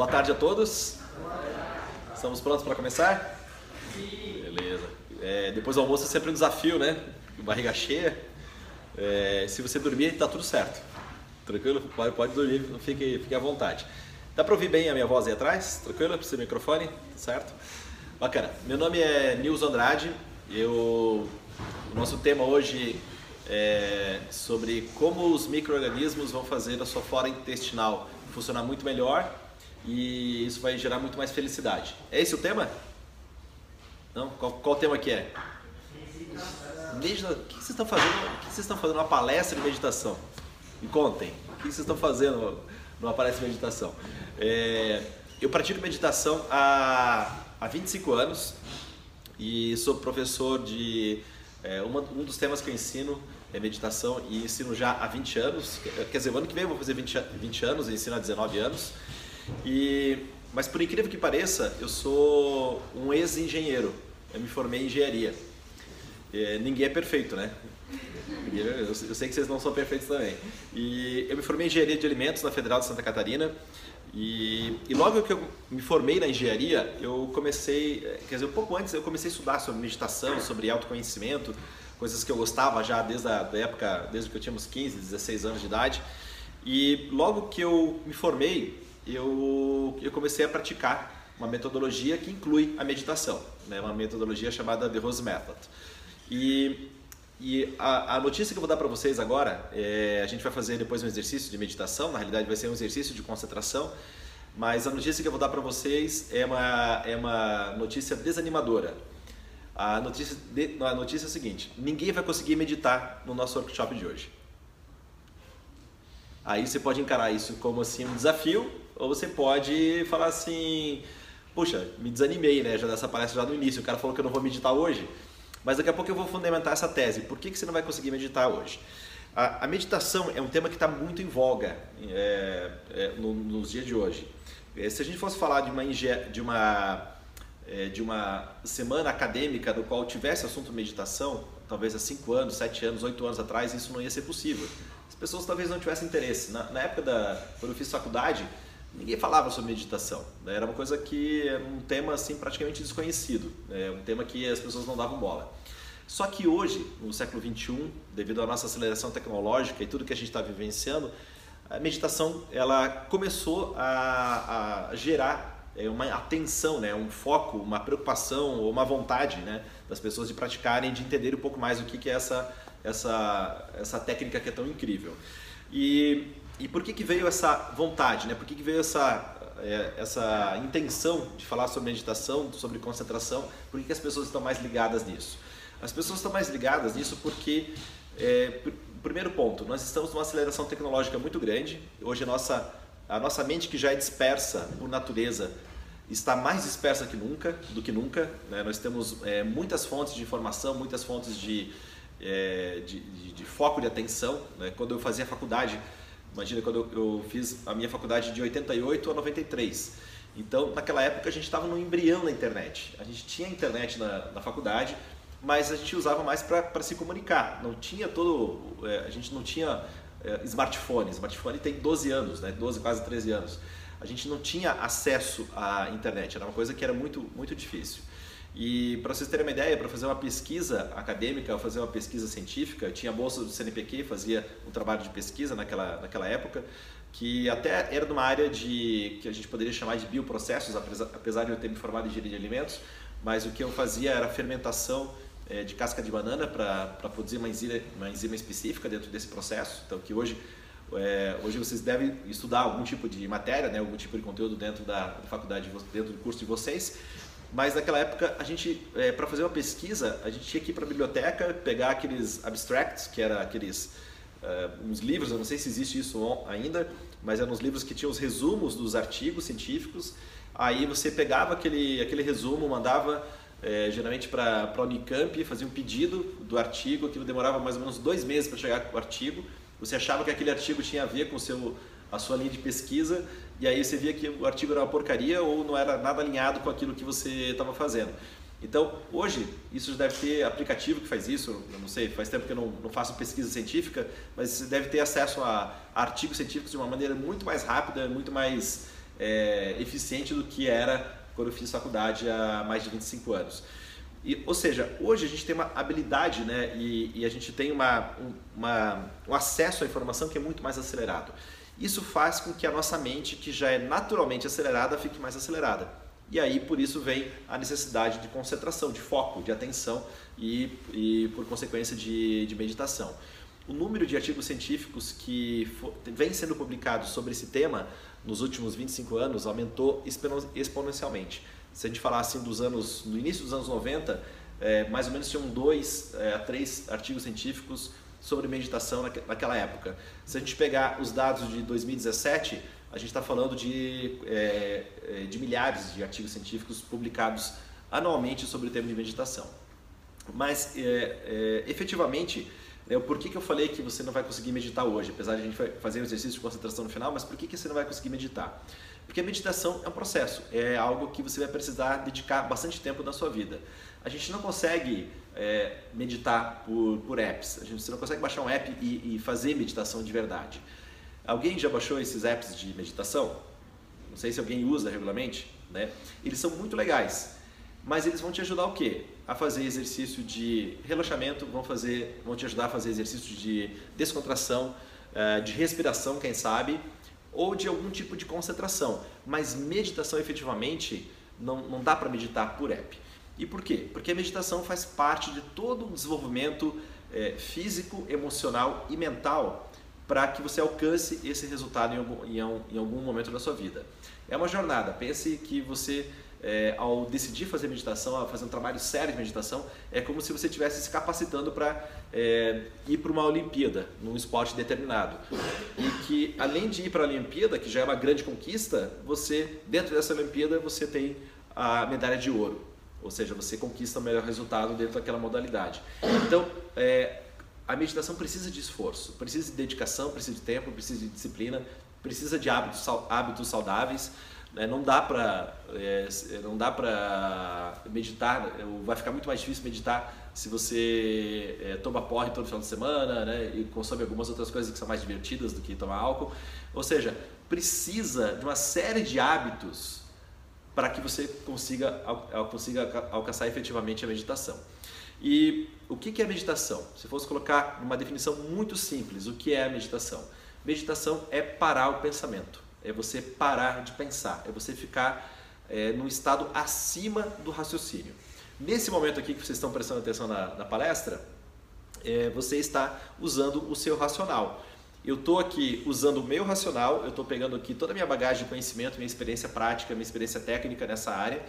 Boa tarde a todos. Estamos prontos para começar? Beleza. É, depois do almoço é sempre um desafio, né? Barriga cheia. É, se você dormir, tá tudo certo. Tranquilo? Pode, pode dormir, fique, fique à vontade. Dá para ouvir bem a minha voz aí atrás? Tranquilo? Precisa do microfone? Certo? Bacana. Meu nome é Nils Andrade. Eu, o nosso tema hoje é sobre como os micro-organismos vão fazer a sua flora intestinal funcionar muito melhor e isso vai gerar muito mais felicidade. É esse o tema? Não? Qual, qual o tema que é? Medita... O que vocês estão fazendo? O que vocês estão fazendo uma palestra de meditação? Me contem. O que vocês estão fazendo numa palestra de meditação? É... Eu pratico meditação há, há 25 anos e sou professor de é, uma, um dos temas que eu ensino é meditação e ensino já há 20 anos. Quer dizer, o ano que vem eu vou fazer 20, 20 anos, ensino há 19 anos. E, mas por incrível que pareça, eu sou um ex-engenheiro. Eu me formei em engenharia. É, ninguém é perfeito, né? Eu, eu, sei que vocês não são perfeitos também. E eu me formei em engenharia de alimentos na Federal de Santa Catarina. E, e, logo que eu me formei na engenharia, eu comecei, quer dizer, um pouco antes, eu comecei a estudar sobre meditação, sobre autoconhecimento, coisas que eu gostava já desde a época, desde que eu tinha uns 15, 16 anos de idade. E logo que eu me formei, eu, eu comecei a praticar uma metodologia que inclui a meditação, né? uma metodologia chamada The Rose Method. E, e a, a notícia que eu vou dar para vocês agora, é, a gente vai fazer depois um exercício de meditação, na realidade vai ser um exercício de concentração, mas a notícia que eu vou dar para vocês é uma, é uma notícia desanimadora. A notícia, de, a notícia é a seguinte: ninguém vai conseguir meditar no nosso workshop de hoje. Aí você pode encarar isso como assim um desafio, ou você pode falar assim: puxa, me desanimei, né? Já dessa palestra já no início, o cara falou que eu não vou meditar hoje, mas daqui a pouco eu vou fundamentar essa tese. Por que, que você não vai conseguir meditar hoje? A, a meditação é um tema que está muito em voga é, é, no, nos dias de hoje. É, se a gente fosse falar de uma, de uma é, de uma semana acadêmica do qual tivesse assunto meditação, talvez há 5 anos, 7 anos, 8 anos atrás, isso não ia ser possível. As pessoas talvez não tivessem interesse. Na, na época da quando eu fiz faculdade, ninguém falava sobre meditação. Né? Era uma coisa que era um tema assim praticamente desconhecido, né? um tema que as pessoas não davam bola. Só que hoje, no século 21, devido à nossa aceleração tecnológica e tudo que a gente está vivenciando, a meditação ela começou a, a gerar é uma atenção, né, um foco, uma preocupação ou uma vontade né, das pessoas de praticarem, de entender um pouco mais o que, que é essa, essa, essa técnica que é tão incrível. E, e por que, que veio essa vontade, né? por que, que veio essa, é, essa intenção de falar sobre meditação, sobre concentração, por que, que as pessoas estão mais ligadas nisso? As pessoas estão mais ligadas nisso porque, é, primeiro ponto, nós estamos numa aceleração tecnológica muito grande, hoje a nossa a nossa mente que já é dispersa por natureza está mais dispersa que nunca, do que nunca. Né? Nós temos é, muitas fontes de informação, muitas fontes de, é, de, de, de, foco de atenção. Né? Quando eu fazia faculdade, imagina quando eu, eu, fiz a minha faculdade de 88 a 93. Então, naquela época a gente estava no embrião da internet. A gente tinha internet na, na faculdade, mas a gente usava mais para se comunicar. Não tinha todo, é, a gente não tinha é, smartphone. Smartphone tem 12 anos, né? 12, quase 13 anos. A gente não tinha acesso à internet, era uma coisa que era muito, muito difícil. E para vocês terem uma ideia, para fazer uma pesquisa acadêmica, fazer uma pesquisa científica, tinha bolsa do CNPq, fazia um trabalho de pesquisa naquela, naquela época, que até era numa área de que a gente poderia chamar de bioprocessos, apesar de eu ter me formado em engenharia de alimentos, mas o que eu fazia era fermentação é, de casca de banana para produzir uma enzima, uma enzima específica dentro desse processo. Então, que hoje, é, hoje vocês devem estudar algum tipo de matéria, né, algum tipo de conteúdo dentro da faculdade, dentro do curso de vocês. Mas naquela época, a gente, é, para fazer uma pesquisa, a gente tinha que ir para a biblioteca, pegar aqueles abstracts, que eram aqueles uh, uns livros, eu não sei se existe isso ainda, mas eram uns livros que tinham os resumos dos artigos científicos. Aí você pegava aquele, aquele resumo, mandava é, geralmente para a Unicamp, fazia um pedido do artigo, aquilo demorava mais ou menos dois meses para chegar o artigo. Você achava que aquele artigo tinha a ver com seu, a sua linha de pesquisa, e aí você via que o artigo era uma porcaria ou não era nada alinhado com aquilo que você estava fazendo. Então, hoje, isso deve ter aplicativo que faz isso, eu não sei, faz tempo que eu não, não faço pesquisa científica, mas você deve ter acesso a, a artigos científicos de uma maneira muito mais rápida, muito mais é, eficiente do que era quando eu fiz faculdade há mais de 25 anos. E, ou seja, hoje a gente tem uma habilidade né, e, e a gente tem uma, uma, um acesso à informação que é muito mais acelerado. Isso faz com que a nossa mente, que já é naturalmente acelerada, fique mais acelerada. E aí, por isso, vem a necessidade de concentração, de foco, de atenção e, e por consequência, de, de meditação. O número de artigos científicos que vem sendo publicados sobre esse tema nos últimos 25 anos aumentou exponencialmente. Se a gente falar assim dos anos, no início dos anos 90, é, mais ou menos tinham dois é, a três artigos científicos sobre meditação naquela época. Se a gente pegar os dados de 2017, a gente está falando de, é, é, de milhares de artigos científicos publicados anualmente sobre o tema de meditação. Mas, é, é efetivamente, é, por que, que eu falei que você não vai conseguir meditar hoje? Apesar de a gente fazer um exercício de concentração no final, mas por que, que você não vai conseguir meditar? Porque a meditação é um processo, é algo que você vai precisar dedicar bastante tempo na sua vida. A gente não consegue é, meditar por, por apps, a gente, você não consegue baixar um app e, e fazer meditação de verdade. Alguém já baixou esses apps de meditação? Não sei se alguém usa regularmente, né? Eles são muito legais, mas eles vão te ajudar o quê? A fazer exercício de relaxamento, vão, fazer, vão te ajudar a fazer exercício de descontração, eh, de respiração, quem sabe, ou de algum tipo de concentração. Mas meditação efetivamente não, não dá para meditar por app. E por quê? Porque a meditação faz parte de todo o desenvolvimento é, físico, emocional e mental para que você alcance esse resultado em algum, em algum momento da sua vida. É uma jornada. Pense que você é, ao decidir fazer meditação, ao fazer um trabalho sério de meditação, é como se você estivesse se capacitando para é, ir para uma Olimpíada, num esporte determinado. E que além de ir para a Olimpíada, que já é uma grande conquista, você, dentro dessa Olimpíada, você tem a medalha de ouro. Ou seja, você conquista o melhor resultado dentro daquela modalidade. Então, é, a meditação precisa de esforço, precisa de dedicação, precisa de tempo, precisa de disciplina, precisa de hábitos, hábitos saudáveis. Né? Não dá para é, não dá para meditar, vai ficar muito mais difícil meditar se você é, toma porre todo final de semana né? e consome algumas outras coisas que são mais divertidas do que tomar álcool. Ou seja, precisa de uma série de hábitos para que você consiga, consiga alcançar efetivamente a meditação. E o que é meditação? Se fosse colocar uma definição muito simples, o que é a meditação? Meditação é parar o pensamento é você parar de pensar, é você ficar é, num estado acima do raciocínio. Nesse momento aqui que vocês estão prestando atenção na, na palestra, é, você está usando o seu racional. Eu estou aqui usando o meu racional, eu estou pegando aqui toda a minha bagagem de conhecimento, minha experiência prática, minha experiência técnica nessa área,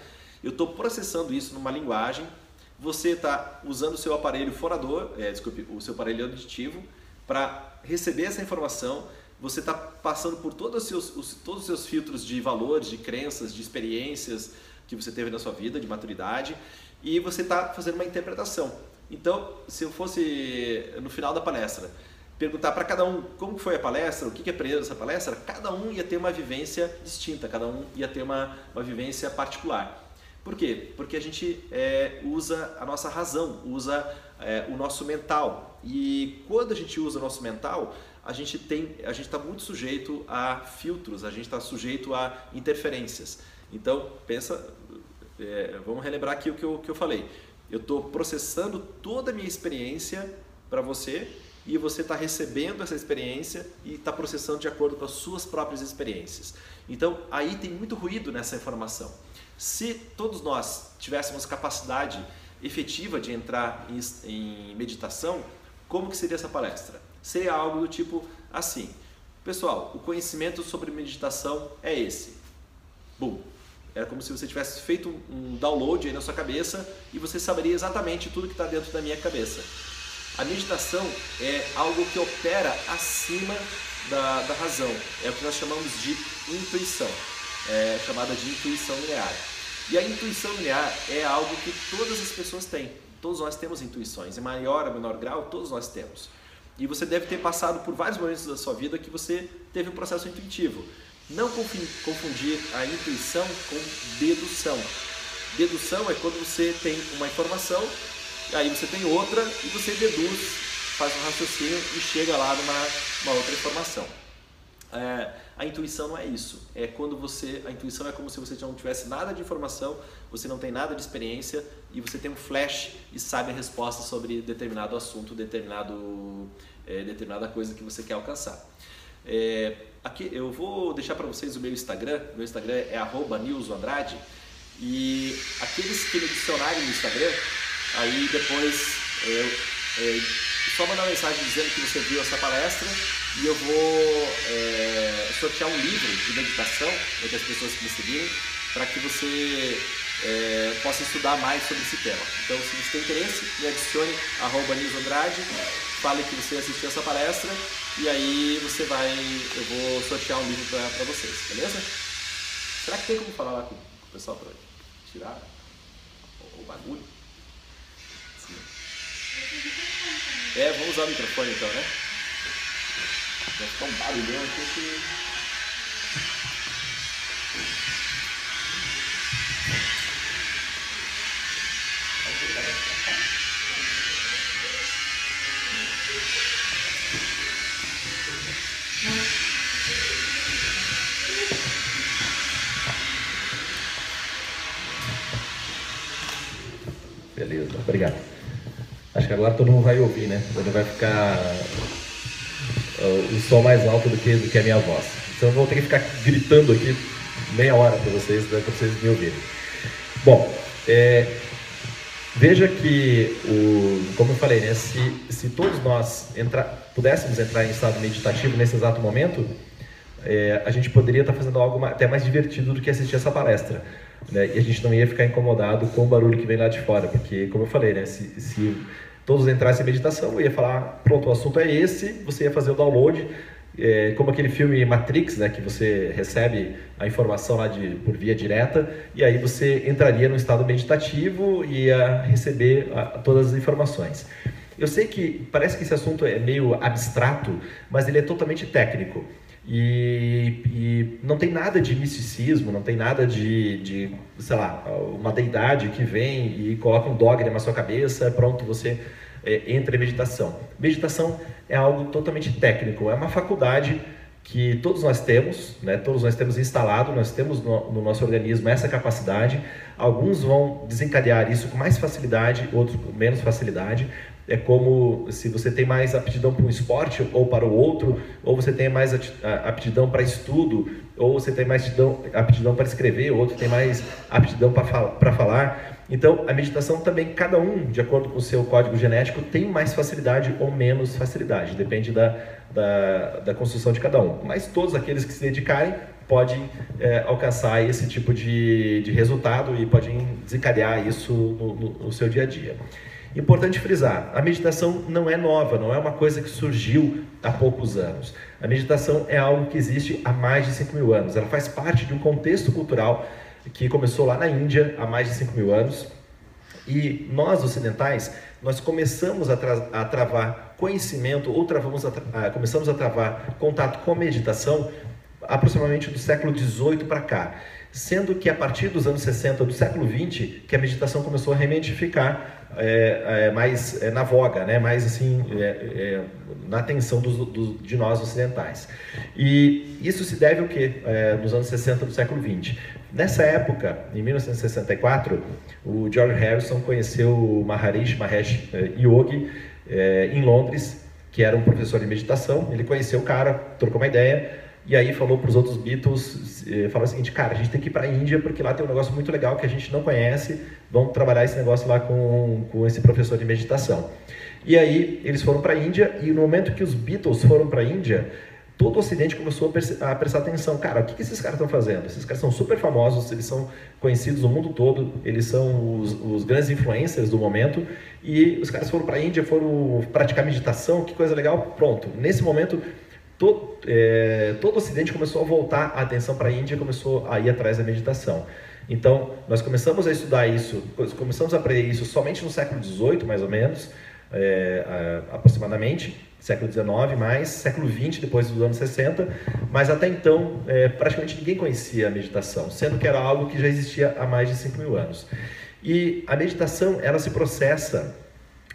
eu estou processando isso numa linguagem. Você está usando o seu aparelho forador, é, desculpe, o seu aparelho auditivo, para receber essa informação você está passando por todos os, seus, os, todos os seus filtros de valores, de crenças, de experiências que você teve na sua vida, de maturidade, e você está fazendo uma interpretação. Então, se eu fosse no final da palestra perguntar para cada um como foi a palestra, o que, que aprendeu dessa palestra, cada um ia ter uma vivência distinta, cada um ia ter uma, uma vivência particular. Por quê? Porque a gente é, usa a nossa razão, usa é, o nosso mental. E quando a gente usa o nosso mental, a gente tem, a gente está muito sujeito a filtros, a gente está sujeito a interferências. Então pensa, é, vamos relembrar aqui o que eu, que eu falei. Eu estou processando toda a minha experiência para você e você está recebendo essa experiência e está processando de acordo com as suas próprias experiências. Então aí tem muito ruído nessa informação. Se todos nós tivéssemos capacidade efetiva de entrar em, meditação, como que seria essa palestra? seria algo do tipo assim: Pessoal, o conhecimento sobre meditação é esse. Bum. Era como se você tivesse feito um download aí na sua cabeça e você saberia exatamente tudo que está dentro da minha cabeça. A meditação é algo que opera acima da, da razão. É o que nós chamamos de intuição, é chamada de intuição linear. E a intuição linear é algo que todas as pessoas têm. Todos nós temos intuições, em maior ou menor grau, todos nós temos. E você deve ter passado por vários momentos da sua vida que você teve um processo intuitivo. Não confundir a intuição com dedução. Dedução é quando você tem uma informação, aí você tem outra e você deduz, faz um raciocínio e chega lá numa uma outra informação. É, A intuição não é isso. É quando você. A intuição é como se você não tivesse nada de informação, você não tem nada de experiência e você tem um flash e sabe a resposta sobre determinado assunto, determinado, é, determinada coisa que você quer alcançar. É, aqui eu vou deixar para vocês o meu Instagram. Meu Instagram é @nilsoandrade e aqueles que me adicionarem no Instagram, aí depois é, é, só mandar uma mensagem dizendo que você viu essa palestra e eu vou é, sortear um livro de meditação entre as pessoas que me seguirem para que você é, possa estudar mais sobre esse tema. Então, se você tem interesse, me adicione arroba Andrade, fale que você assistiu essa palestra e aí você vai, eu vou sortear um livro para vocês, beleza? Será que tem como falar lá com, o pessoal para tirar o bagulho? É, vamos usar o microfone então, né? Vai ficar um barulhão aqui que. Beleza, obrigado. Que agora todo mundo vai ouvir, né? Ele vai ficar o som mais alto do que, do que a minha voz. Então eu vou ter que ficar gritando aqui meia hora para vocês, né, para vocês me ouvirem. Bom, é, veja que, o, como eu falei, né, se, se todos nós entrar, pudéssemos entrar em estado meditativo nesse exato momento, é, a gente poderia estar tá fazendo algo até mais divertido do que assistir essa palestra. Né? E a gente não ia ficar incomodado com o barulho que vem lá de fora, porque, como eu falei, né, se, se todos entrassem em meditação, eu ia falar, pronto, o assunto é esse, você ia fazer o download, é, como aquele filme Matrix, né, que você recebe a informação lá de, por via direta, e aí você entraria no estado meditativo e ia receber a, todas as informações. Eu sei que parece que esse assunto é meio abstrato, mas ele é totalmente técnico. E, e, não tem nada de misticismo, não tem nada de, de, sei lá, uma deidade que vem e coloca um dogma na sua cabeça, pronto, você é, entra em meditação. Meditação é algo totalmente técnico, é uma faculdade que todos nós temos, né? todos nós temos instalado, nós temos no, no, nosso organismo essa capacidade. Alguns vão desencadear isso com mais facilidade, outros com menos facilidade, é como se você tem mais aptidão para um esporte ou para o outro, ou você tem mais aptidão para estudo, ou você tem mais aptidão, aptidão para escrever, ou outro tem mais aptidão para falar. Então, a meditação também, cada um, de acordo com o seu código genético, tem mais facilidade ou menos facilidade, depende da, da, da construção de cada um. Mas todos aqueles que se dedicarem podem é, alcançar esse tipo de, de resultado e podem desencadear isso no, no, no seu dia a dia. Importante frisar, a meditação não é nova, não é uma coisa que surgiu há poucos anos. A meditação é algo que existe há mais de 5 mil anos. Ela faz parte de um contexto cultural que começou lá na Índia há mais de 5 mil anos. E nós, ocidentais, nós começamos a, tra a travar conhecimento ou travamos a tra começamos a travar contato com a meditação aproximadamente do século 18 para cá sendo que a partir dos anos 60 do século 20 que a meditação começou a remedificar é, é, mais é, na voga, né? mais assim, é, é, na atenção dos, dos, de nós ocidentais. E isso se deve ao que? É, nos anos 60 do século 20. Nessa época, em 1964, o George Harrison conheceu o Maharishi Mahesh Yogi em Londres, que era um professor de meditação. Ele conheceu o cara, trocou uma ideia, e aí falou para os outros Beatles, eh, falou o seguinte, cara, a gente tem que ir para a Índia porque lá tem um negócio muito legal que a gente não conhece, vamos trabalhar esse negócio lá com, com esse professor de meditação. E aí eles foram para a Índia e no momento que os Beatles foram para a Índia, todo o Ocidente começou a, prestar atenção. Cara, o que, que esses caras estão fazendo? Esses caras são super famosos, eles são conhecidos no mundo todo, eles são os, os grandes influencers do momento e os caras foram para a Índia, foram praticar meditação, que coisa legal. Pronto, nesse momento todo, é, todo o Ocidente começou a voltar a atenção para a Índia, começou a ir atrás da meditação. Então, nós começamos a estudar isso, começamos a aprender isso somente no século XVIII, mais ou menos, é, aproximadamente, século XIX, mais século XX, depois dos anos 60, mas até então é, praticamente ninguém conhecia a meditação, sendo que era algo que já existia há mais de 5 mil anos. E a meditação, ela se processa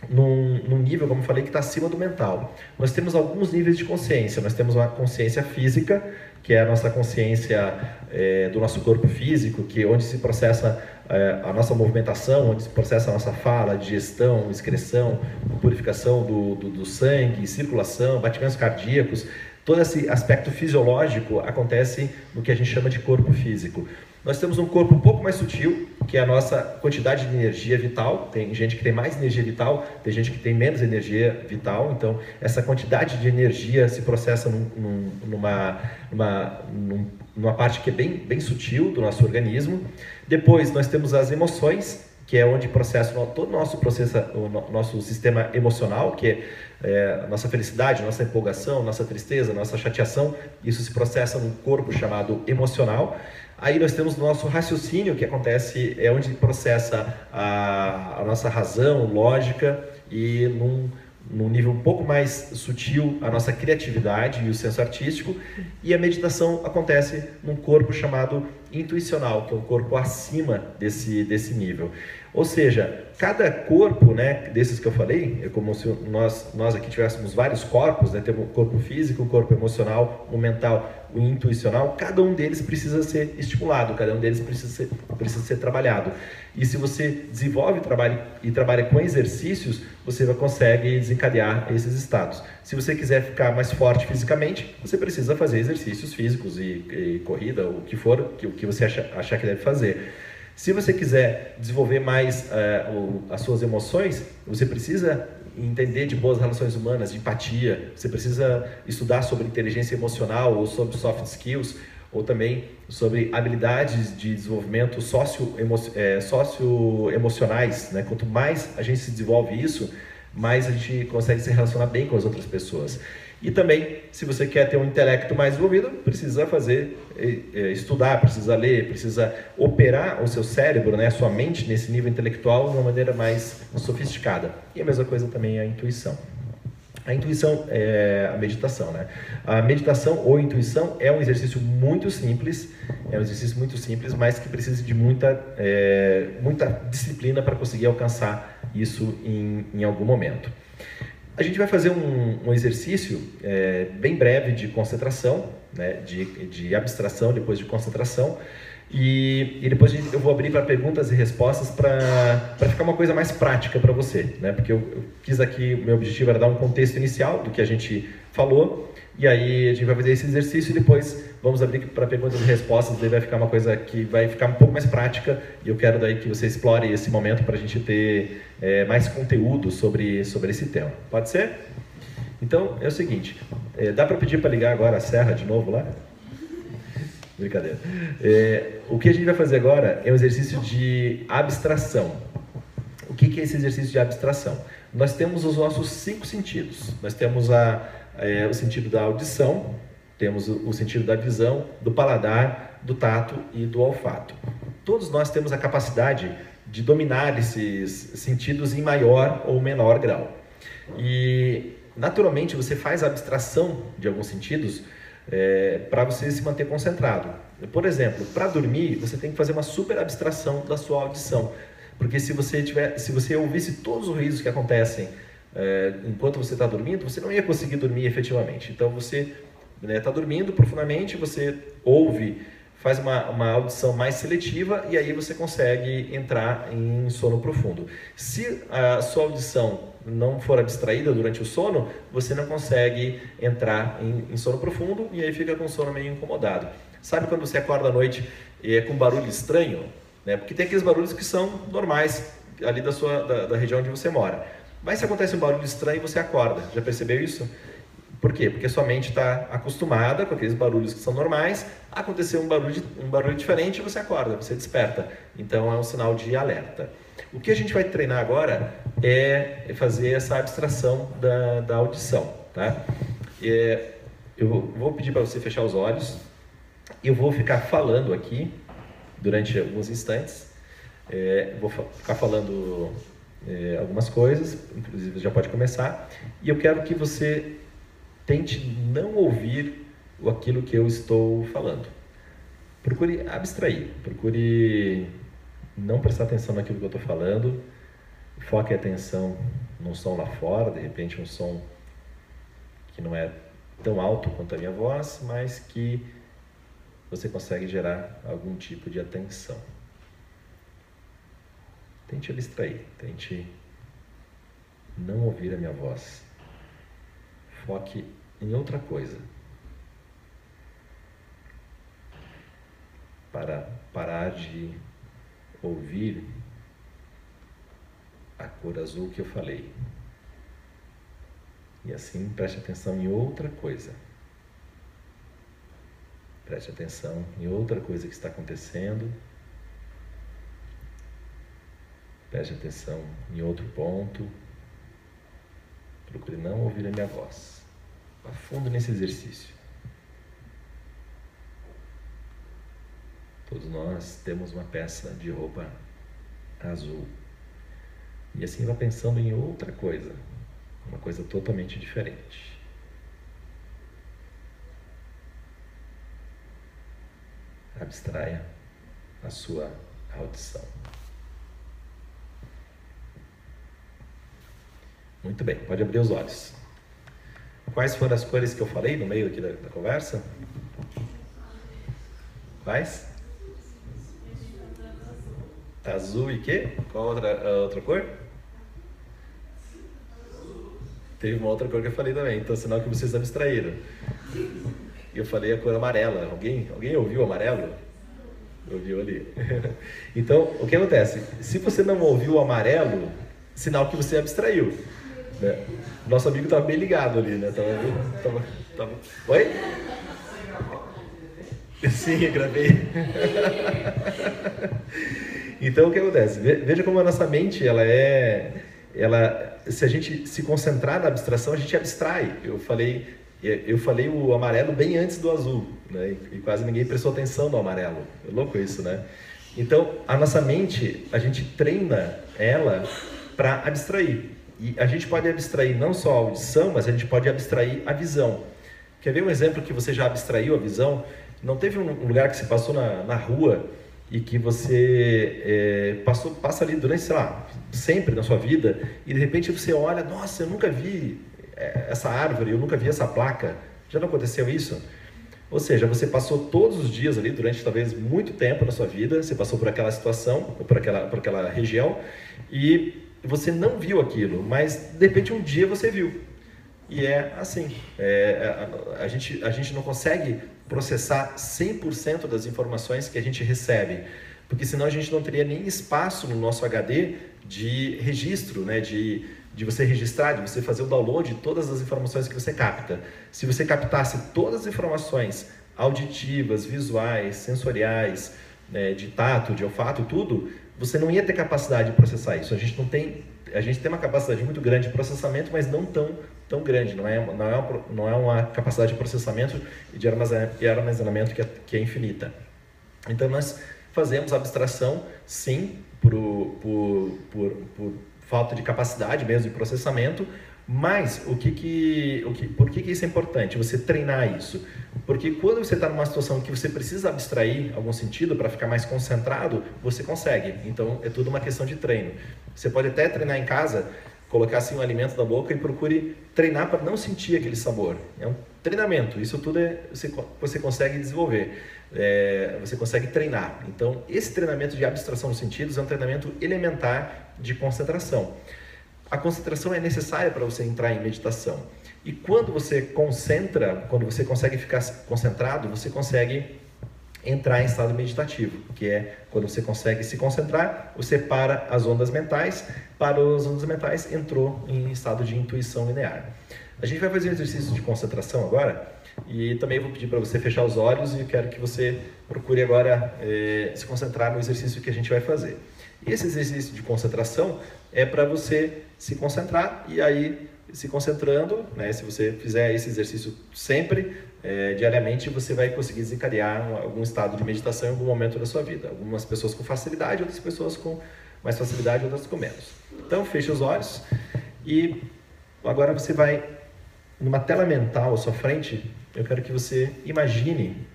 num, num nível, como eu falei, que está acima do mental. Nós temos alguns níveis de consciência. Nós temos uma consciência física, que é a nossa consciência é, do nosso corpo físico, que é onde se processa é, a nossa movimentação, onde se processa a nossa fala, digestão, excreção, purificação do, do, do sangue, circulação, batimentos cardíacos. Todo esse aspecto fisiológico acontece no que a gente chama de corpo físico. Nós temos um corpo um pouco mais sutil, que é a nossa quantidade de energia vital. Tem gente que tem mais energia vital, tem gente que tem menos energia vital. Então, essa quantidade de energia se processa num, num, numa, numa, numa parte que é bem, bem sutil do nosso organismo. Depois, nós temos as emoções, que é onde processa todo o nosso processo, o nosso sistema emocional, que é, é nossa felicidade, nossa empolgação, nossa tristeza, nossa chateação. Isso se processa num corpo chamado emocional. Aí nós temos nosso raciocínio, que acontece, é onde processa a, a nossa razão, lógica, e num, num nível um pouco mais sutil a nossa criatividade e o senso artístico. E a meditação acontece num corpo chamado intuicional, que é um corpo acima desse, desse nível. Ou seja, cada corpo, né, desses que eu falei, é como se nós, nós aqui tivéssemos vários corpos, né, temos o corpo físico, o corpo emocional, o mental, o intuicional, cada um deles precisa ser estimulado, cada um deles precisa ser, precisa ser trabalhado. E se você desenvolve trabalho e trabalha com exercícios, você consegue desencadear esses estados. Se você quiser ficar mais forte fisicamente, você precisa fazer exercícios físicos e, e corrida, o que for, o que você achar, achar que deve fazer. Se você quiser desenvolver mais uh, o, as suas emoções, você precisa entender de boas relações humanas, de empatia. Você precisa estudar sobre inteligência emocional ou sobre soft skills ou também sobre habilidades de desenvolvimento eh, socio-emocionais. Socio né? Quanto mais a gente se desenvolve isso, mais a gente consegue se relacionar bem com as outras pessoas. E também, se você quer ter um intelecto mais desenvolvido, precisa fazer, estudar, precisa ler, precisa operar o seu cérebro, né, a sua mente nesse nível intelectual de uma maneira mais sofisticada. E a mesma coisa também é a intuição. A intuição é a meditação, né? A meditação ou intuição é um exercício muito simples, é um exercício muito simples, mas que precisa de muita, é, muita disciplina para conseguir alcançar isso em, em algum momento. A gente vai fazer um, um exercício é, bem breve de concentração, né, de, de abstração depois de concentração, e, e depois eu vou abrir para perguntas e respostas para ficar uma coisa mais prática para você, né? Porque eu, eu quis aqui, meu objetivo era dar um contexto inicial do que a gente falou, e aí a gente vai fazer esse exercício e depois vamos abrir para perguntas e respostas, daí vai ficar uma coisa que vai ficar um pouco mais prática e eu quero daí que você explore esse momento para a gente ter é, mais conteúdo sobre, sobre esse tema. Pode ser? Então é o seguinte, é, dá para pedir para ligar agora a serra de novo lá? Brincadeira. É, o que a gente vai fazer agora é um exercício de abstração. O que, que é esse exercício de abstração? Nós temos os nossos cinco sentidos. Nós temos a, é, o sentido da audição, temos o, o sentido da visão, do paladar, do tato e do olfato. Todos nós temos a capacidade de dominar esses sentidos em maior ou menor grau. E naturalmente você faz a abstração de alguns sentidos é, para você se manter concentrado. Por exemplo, para dormir, você tem que fazer uma super abstração da sua audição, porque se você tiver, se você ouvisse todos os ruídos que acontecem é, enquanto você está dormindo, você não ia conseguir dormir efetivamente. Então você está né, tá dormindo profundamente, você ouve, faz uma, uma audição mais seletiva e aí você consegue entrar em sono profundo. Se a sua audição não for abstraída durante o sono, você não consegue entrar em, em sono profundo e aí fica com sono meio incomodado. Sabe quando você acorda à noite é com barulho estranho? Né? Porque tem aqueles barulhos que são normais ali da, sua, da, da região onde você mora. Mas se acontece um barulho estranho, você acorda. Já percebeu isso? Por quê? Porque sua mente está acostumada com aqueles barulhos que são normais. Aconteceu um barulho, um barulho diferente, você acorda, você desperta. Então é um sinal de alerta. O que a gente vai treinar agora é fazer essa abstração da, da audição. Tá? É, eu vou pedir para você fechar os olhos. Eu vou ficar falando aqui durante alguns instantes. É, vou ficar falando é, algumas coisas, inclusive já pode começar, e eu quero que você tente não ouvir aquilo que eu estou falando. Procure abstrair, procure não prestar atenção naquilo que eu estou falando, foque a atenção num som lá fora, de repente um som que não é tão alto quanto a minha voz, mas que você consegue gerar algum tipo de atenção. Tente abstrair, tente não ouvir a minha voz. Foque em outra coisa. Para parar de ouvir a cor azul que eu falei. E assim preste atenção em outra coisa. Preste atenção em outra coisa que está acontecendo. Preste atenção em outro ponto. Procure não ouvir a minha voz. A fundo nesse exercício. Todos nós temos uma peça de roupa azul. E assim vá pensando em outra coisa, uma coisa totalmente diferente. Abstraia a sua audição. Muito bem, pode abrir os olhos. Quais foram as cores que eu falei no meio aqui da, da conversa? Quais? Azul e quê? Qual outra, outra cor? Teve uma outra cor que eu falei também, então sinal que vocês abstraíram. Eu falei a cor amarela. Alguém, alguém ouviu amarelo? Ouviu ali. Então, o que acontece? Se você não ouviu o amarelo, sinal que você abstraiu. Né? Nosso amigo estava bem ligado ali, né? Tava, tava, tava... Oi? Sim, eu gravei. então, o que acontece? Veja como a nossa mente, ela é... Ela, se a gente se concentrar na abstração, a gente abstrai. Eu falei, eu falei o amarelo bem antes do azul, né? E quase ninguém prestou atenção no amarelo. É louco isso, né? Então, a nossa mente, a gente treina ela para abstrair. E a gente pode abstrair não só a audição, mas a gente pode abstrair a visão. Quer ver um exemplo que você já abstraiu a visão? Não teve um lugar que você passou na, na rua e que você é, passou, passa ali durante, sei lá, sempre na sua vida e de repente você olha, nossa, eu nunca vi é, essa árvore, eu nunca vi essa placa. Já não aconteceu isso? Ou seja, você passou todos os dias ali, durante talvez muito tempo na sua vida, você passou por aquela situação, por aquela, por aquela região, e você não viu aquilo, mas de repente um dia você viu. E é assim, é, a, a, gente, a gente não consegue processar 100% das informações que a gente recebe, porque senão a gente não teria nem espaço no nosso HD de registro, né, de, de você registrar, de você fazer o download de todas as informações que você capta. Se você captasse todas as informações auditivas, visuais, sensoriais, né, de tato, de olfato, tudo, você não ia ter capacidade de processar isso. A gente não tem, a gente tem uma capacidade muito grande de processamento, mas não tão tão grande. Não é não é uma, não é uma capacidade de processamento e de armazenamento que é, que é infinita. Então nós fazemos abstração, sim, por, por, por, por falta de capacidade mesmo de processamento, mas o que que, o que, por que, que isso é importante? Você treinar isso. Porque quando você está numa situação que você precisa abstrair algum sentido para ficar mais concentrado, você consegue. Então é tudo uma questão de treino. Você pode até treinar em casa, colocar assim um alimento na boca e procure treinar para não sentir aquele sabor. É um treinamento. Isso tudo é, você, você consegue desenvolver. É, você consegue treinar. Então esse treinamento de abstração dos sentidos é um treinamento elementar de concentração a concentração é necessária para você entrar em meditação. E quando você concentra, quando você consegue ficar concentrado, você consegue entrar em estado meditativo, que é quando você consegue se concentrar, você para as ondas mentais, para as ondas mentais entrou em estado de intuição linear. A gente vai fazer um exercício de concentração agora e também vou pedir para você fechar os olhos e quero que você procure agora eh, se concentrar no exercício que a gente vai fazer. Esse exercício de concentração é para você se concentrar e aí se concentrando, né, se você fizer esse exercício sempre, é, diariamente, você vai conseguir desencadear algum estado de meditação em algum momento da sua vida. Algumas pessoas com facilidade, outras pessoas com mais facilidade, outras com menos. Então, feche os olhos e agora você vai, numa tela mental à sua frente, eu quero que você imagine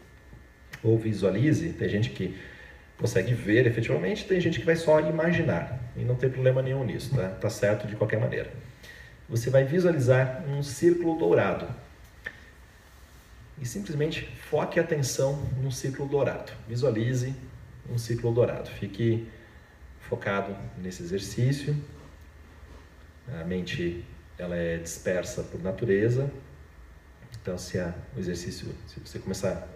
ou visualize, tem gente que consegue ver efetivamente, tem gente que vai só imaginar. E não tem problema nenhum nisso, tá? Tá certo de qualquer maneira. Você vai visualizar um círculo dourado. E simplesmente foque a atenção no círculo dourado. Visualize um círculo dourado. Fique focado nesse exercício. A mente ela é dispersa por natureza. Então, se a, o exercício, se você começar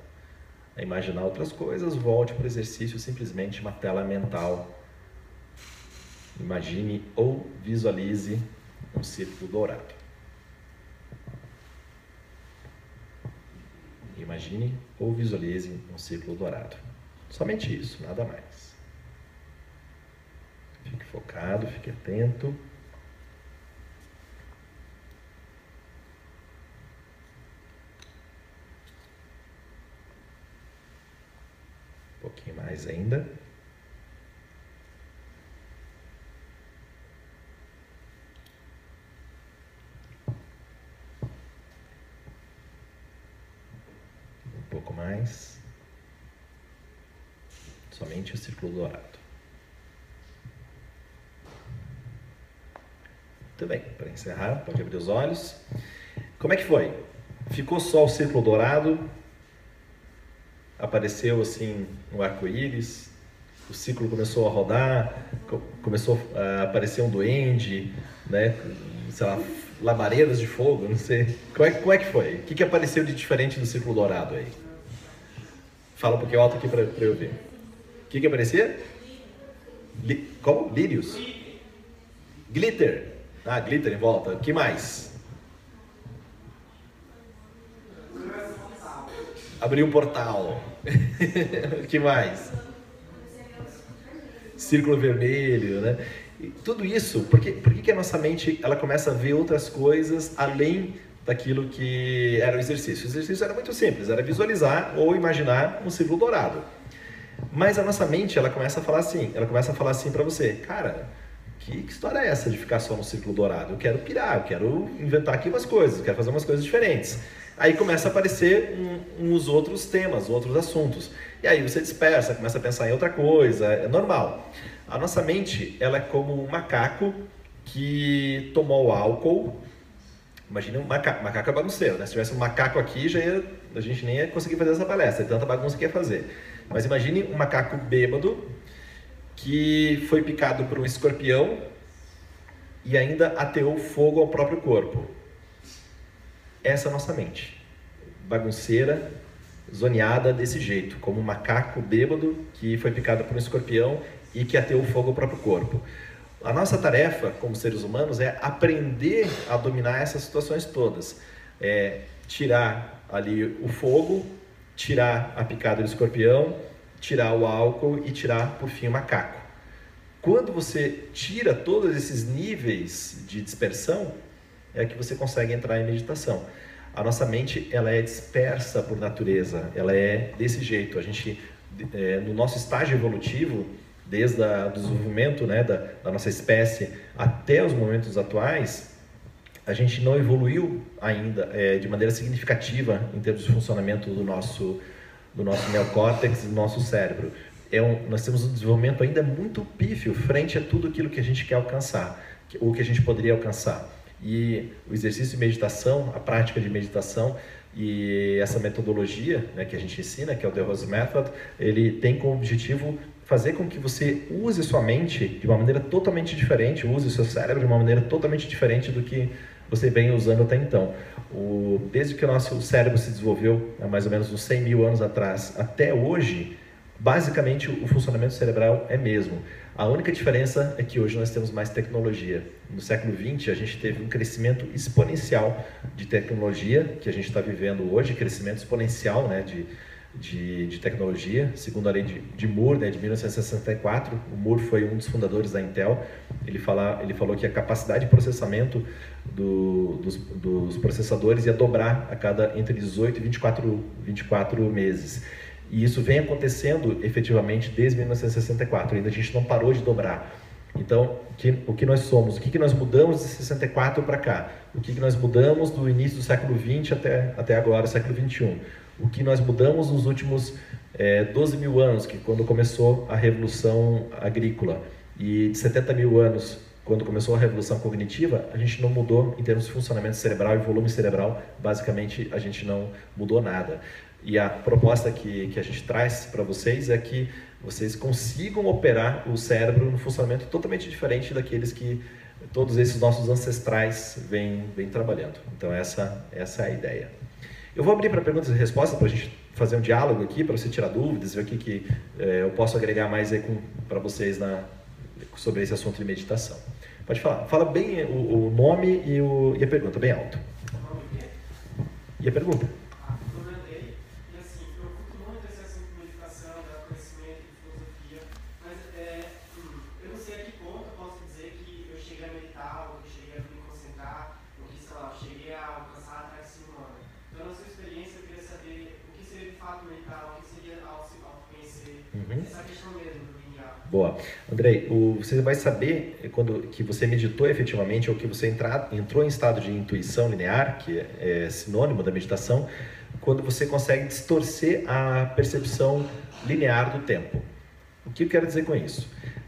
a imaginar outras coisas, volte para o exercício simplesmente uma tela mental. Imagine ou visualize um círculo dourado. Imagine ou visualize um círculo dourado. Somente isso, nada mais. Fique focado, fique atento. Um pouquinho mais ainda. Um pouco mais. Somente o círculo dourado. Muito bem, para encerrar, pode abrir os olhos. Como é que foi? Ficou só o círculo dourado? Apareceu assim um arco-íris? O ciclo começou a rodar? Começou a aparecer um duende? Né? Sei lá, labaredas de fogo? Não sei. Como é, como é que foi? O que, que apareceu de diferente do círculo dourado aí? Fala um pouquinho alto aqui para eu ver. O que, que aparecia? Li, como? Lírios? Glitter. Ah, glitter em volta. O que mais? Abriu um portal. o que mais? Círculo vermelho, né? E tudo isso, por que, por que a nossa mente ela começa a ver outras coisas além daquilo que era o exercício? O exercício era muito simples, era visualizar ou imaginar um círculo dourado. Mas a nossa mente, ela começa a falar assim, ela começa a falar assim para você, cara, que, que, história é essa de ficar só no círculo dourado? Eu quero pirar, eu quero inventar aqui umas coisas, eu quero fazer umas coisas diferentes. Aí começa a aparecer um, uns outros temas, outros assuntos. E aí você dispersa, começa a pensar em outra coisa, é normal. A nossa mente, ela é como um macaco que tomou álcool. Imagina um macaco, macaco é bagunceiro, né? Se tivesse um macaco aqui, já ia, a gente nem ia conseguir fazer essa palestra, é tanta bagunça que ia fazer. Mas imagine um macaco bêbado que foi picado por um escorpião e ainda ateou fogo ao próprio corpo. Essa nossa mente. Bagunceira, zoneada desse jeito, como um macaco bêbado que foi picado por um escorpião e que ateou fogo ao próprio corpo. A nossa tarefa como seres humanos é aprender a dominar essas situações todas. É tirar ali o fogo, tirar a picada do escorpião, tirar o álcool e tirar, por fim, o macaco. Quando você tira todos esses níveis de dispersão, é que você consegue entrar em meditação. A nossa mente ela é dispersa por natureza, ela é desse jeito. A gente, é, no nosso estágio evolutivo, desde o desenvolvimento né, da, da nossa espécie até os momentos atuais, a gente não evoluiu ainda é, de maneira significativa em termos de funcionamento do nosso do nosso neocórtex do nosso cérebro. É um, nós temos um desenvolvimento ainda muito pífio frente a tudo aquilo que a gente quer alcançar, o que a gente poderia alcançar. E o exercício de meditação, a prática de meditação e essa metodologia né, que a gente ensina, que é o The Rose Method, ele tem como objetivo fazer com que você use sua mente de uma maneira totalmente diferente, use seu cérebro de uma maneira totalmente diferente do que você vem usando até então. O, desde que o nosso cérebro se desenvolveu, há mais ou menos uns 100 mil anos atrás, até hoje, basicamente o funcionamento cerebral é mesmo. A única diferença é que hoje nós temos mais tecnologia. No século XX, a gente teve um crescimento exponencial de tecnologia, que a gente está vivendo hoje, crescimento exponencial né, de, de, de, tecnologia, segundo a lei de, de Moore, né, de 1964. O Moore foi um dos fundadores da Intel. Ele, fala, ele falou que a capacidade de processamento do, dos, dos, processadores ia dobrar a cada entre 18 e 24, 24 meses. E isso vem acontecendo efetivamente desde 1964. Ainda a gente não parou de dobrar. Então, que, o que nós somos? O que, que nós mudamos de 64 para cá? O que, que nós mudamos do início do século 20 até, até agora, século 21? O que nós mudamos nos últimos é, 12 mil anos, que quando começou a revolução agrícola, e de 70 mil anos, quando começou a revolução cognitiva, a gente não mudou em termos de funcionamento cerebral e volume cerebral, basicamente a gente não mudou nada. E a proposta que, que a gente traz para vocês é que vocês consigam operar o cérebro no funcionamento totalmente diferente daqueles que todos esses nossos ancestrais vêm, vêm trabalhando. Então essa, essa é a ideia. Eu vou abrir para perguntas e respostas para a gente fazer um diálogo aqui, para você tirar dúvidas, ver o que, que é, eu posso agregar mais para vocês na, sobre esse assunto de meditação. Pode falar. Fala bem o, o nome e, o, e a pergunta, bem alto. E a pergunta? Boa. Andrei, o, você vai saber quando que você meditou efetivamente ou que você entrar, entrou em estado de intuição linear, que é, é sinônimo da meditação, quando você consegue distorcer a percepção linear do tempo. O que eu quero dizer com isso?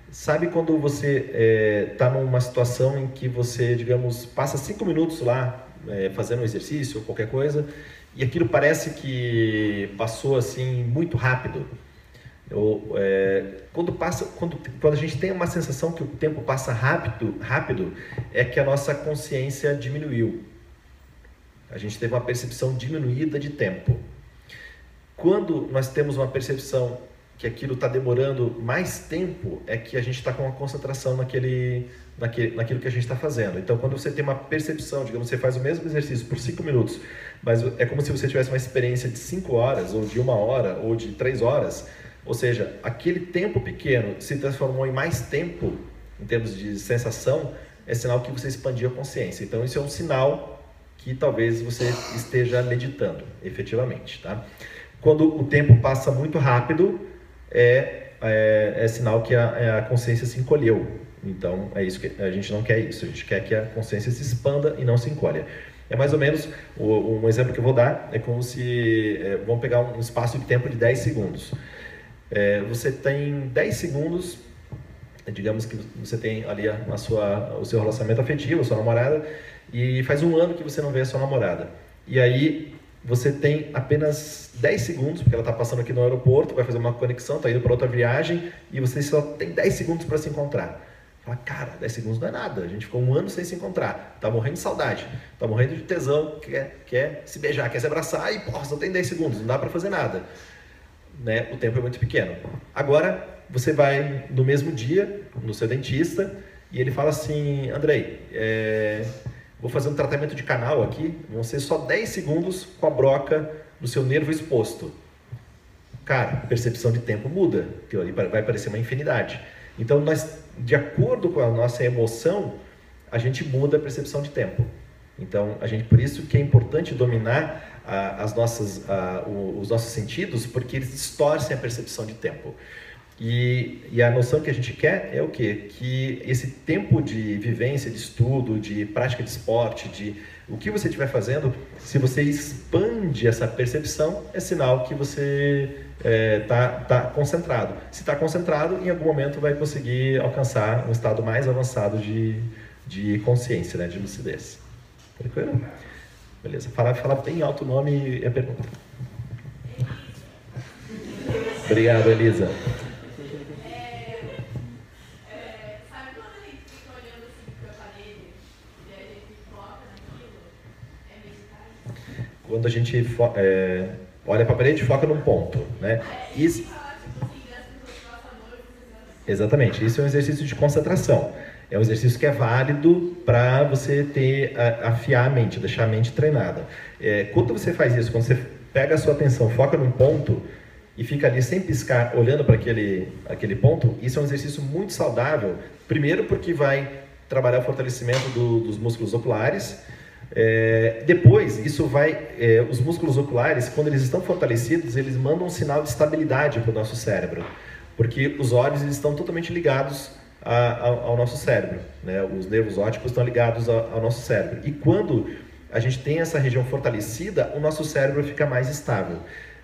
Sabe quando você está é, numa situação em que você, digamos, passa cinco minutos lá é, fazendo um exercício ou qualquer coisa e aquilo parece que passou assim muito rápido? Eu, é, quando, passa, quando, quando a gente tem uma sensação que o tempo passa rápido, rápido, é que a nossa consciência diminuiu. A gente teve uma percepção diminuída de tempo. Quando nós temos uma percepção que aquilo está demorando mais tempo, é que a gente está com uma concentração naquele, naquele, naquilo que a gente está fazendo. Então, quando você tem uma percepção, digamos, você faz o mesmo exercício por cinco minutos, mas é como se você tivesse uma experiência de cinco horas, ou de uma hora, ou de três horas, ou seja, aquele tempo pequeno se transformou em mais tempo, em termos de sensação, é sinal que você expandiu a consciência. Então, isso é um sinal que talvez você esteja meditando, efetivamente. Tá? Quando o tempo passa muito rápido, é, é, é sinal que a, é, a, consciência se encolheu. Então, é isso que a gente não quer isso. A gente quer que a consciência se expanda e não se encolha. É mais ou menos, um exemplo que eu vou dar é como se, é, vamos pegar um espaço de tempo de 10 segundos. É, você tem 10 segundos, digamos que você tem ali a, a sua, o seu relacionamento afetivo, a sua namorada, e faz um ano que você não vê a sua namorada. E aí você tem apenas 10 segundos, porque ela está passando aqui no aeroporto, vai fazer uma conexão, está indo para outra viagem, e você só tem 10 segundos para se encontrar. Fala, cara, 10 segundos não é nada, a gente ficou um ano sem se encontrar, tá morrendo de saudade, tá morrendo de tesão, quer, quer se beijar, quer se abraçar, e porra, só tem 10 segundos, não dá para fazer nada né, o tempo é muito pequeno. Agora, você vai no mesmo dia, no seu dentista, e ele fala assim, Andrei, é, vou fazer um tratamento de canal aqui, vão ser só 10 segundos com a broca do seu nervo exposto. Cara, percepção de tempo muda, ali vai parecer uma infinidade. Então, nós, de acordo com a nossa emoção, a gente muda a percepção de tempo. Então, a gente, por isso que é importante dominar as nossas, os nossos sentidos, porque eles distorcem a percepção de tempo. E, e, a noção que a gente quer é o quê? Que esse tempo de vivência, de estudo, de prática de esporte, de o que você estiver fazendo, se você expande essa percepção, é sinal que você está é, tá, tá concentrado. Se está concentrado, em algum momento vai conseguir alcançar um estado mais avançado de, de consciência, né, de lucidez. Tranquilo? Beleza. Falar, falar bem alto o nome e a pergunta. Obrigado, Elisa. Quando a gente é, olha para a parede, foca num ponto, né? Isso... Exatamente. Isso é um exercício de concentração. É um exercício que é válido para você ter afiar a mente, deixar a mente treinada. É, quando você faz isso, quando você pega a sua atenção, foca num ponto e fica ali sem piscar, olhando para aquele, aquele ponto, isso é um exercício muito saudável. Primeiro, porque vai trabalhar o fortalecimento do, dos músculos oculares. É, depois, isso vai. É, os músculos oculares, quando eles estão fortalecidos, eles mandam um sinal de estabilidade para o nosso cérebro, porque os olhos eles estão totalmente ligados a, ao nosso cérebro. Né? Os nervos ópticos estão ligados ao, ao nosso cérebro. E quando a gente tem essa região fortalecida, o nosso cérebro fica mais estável.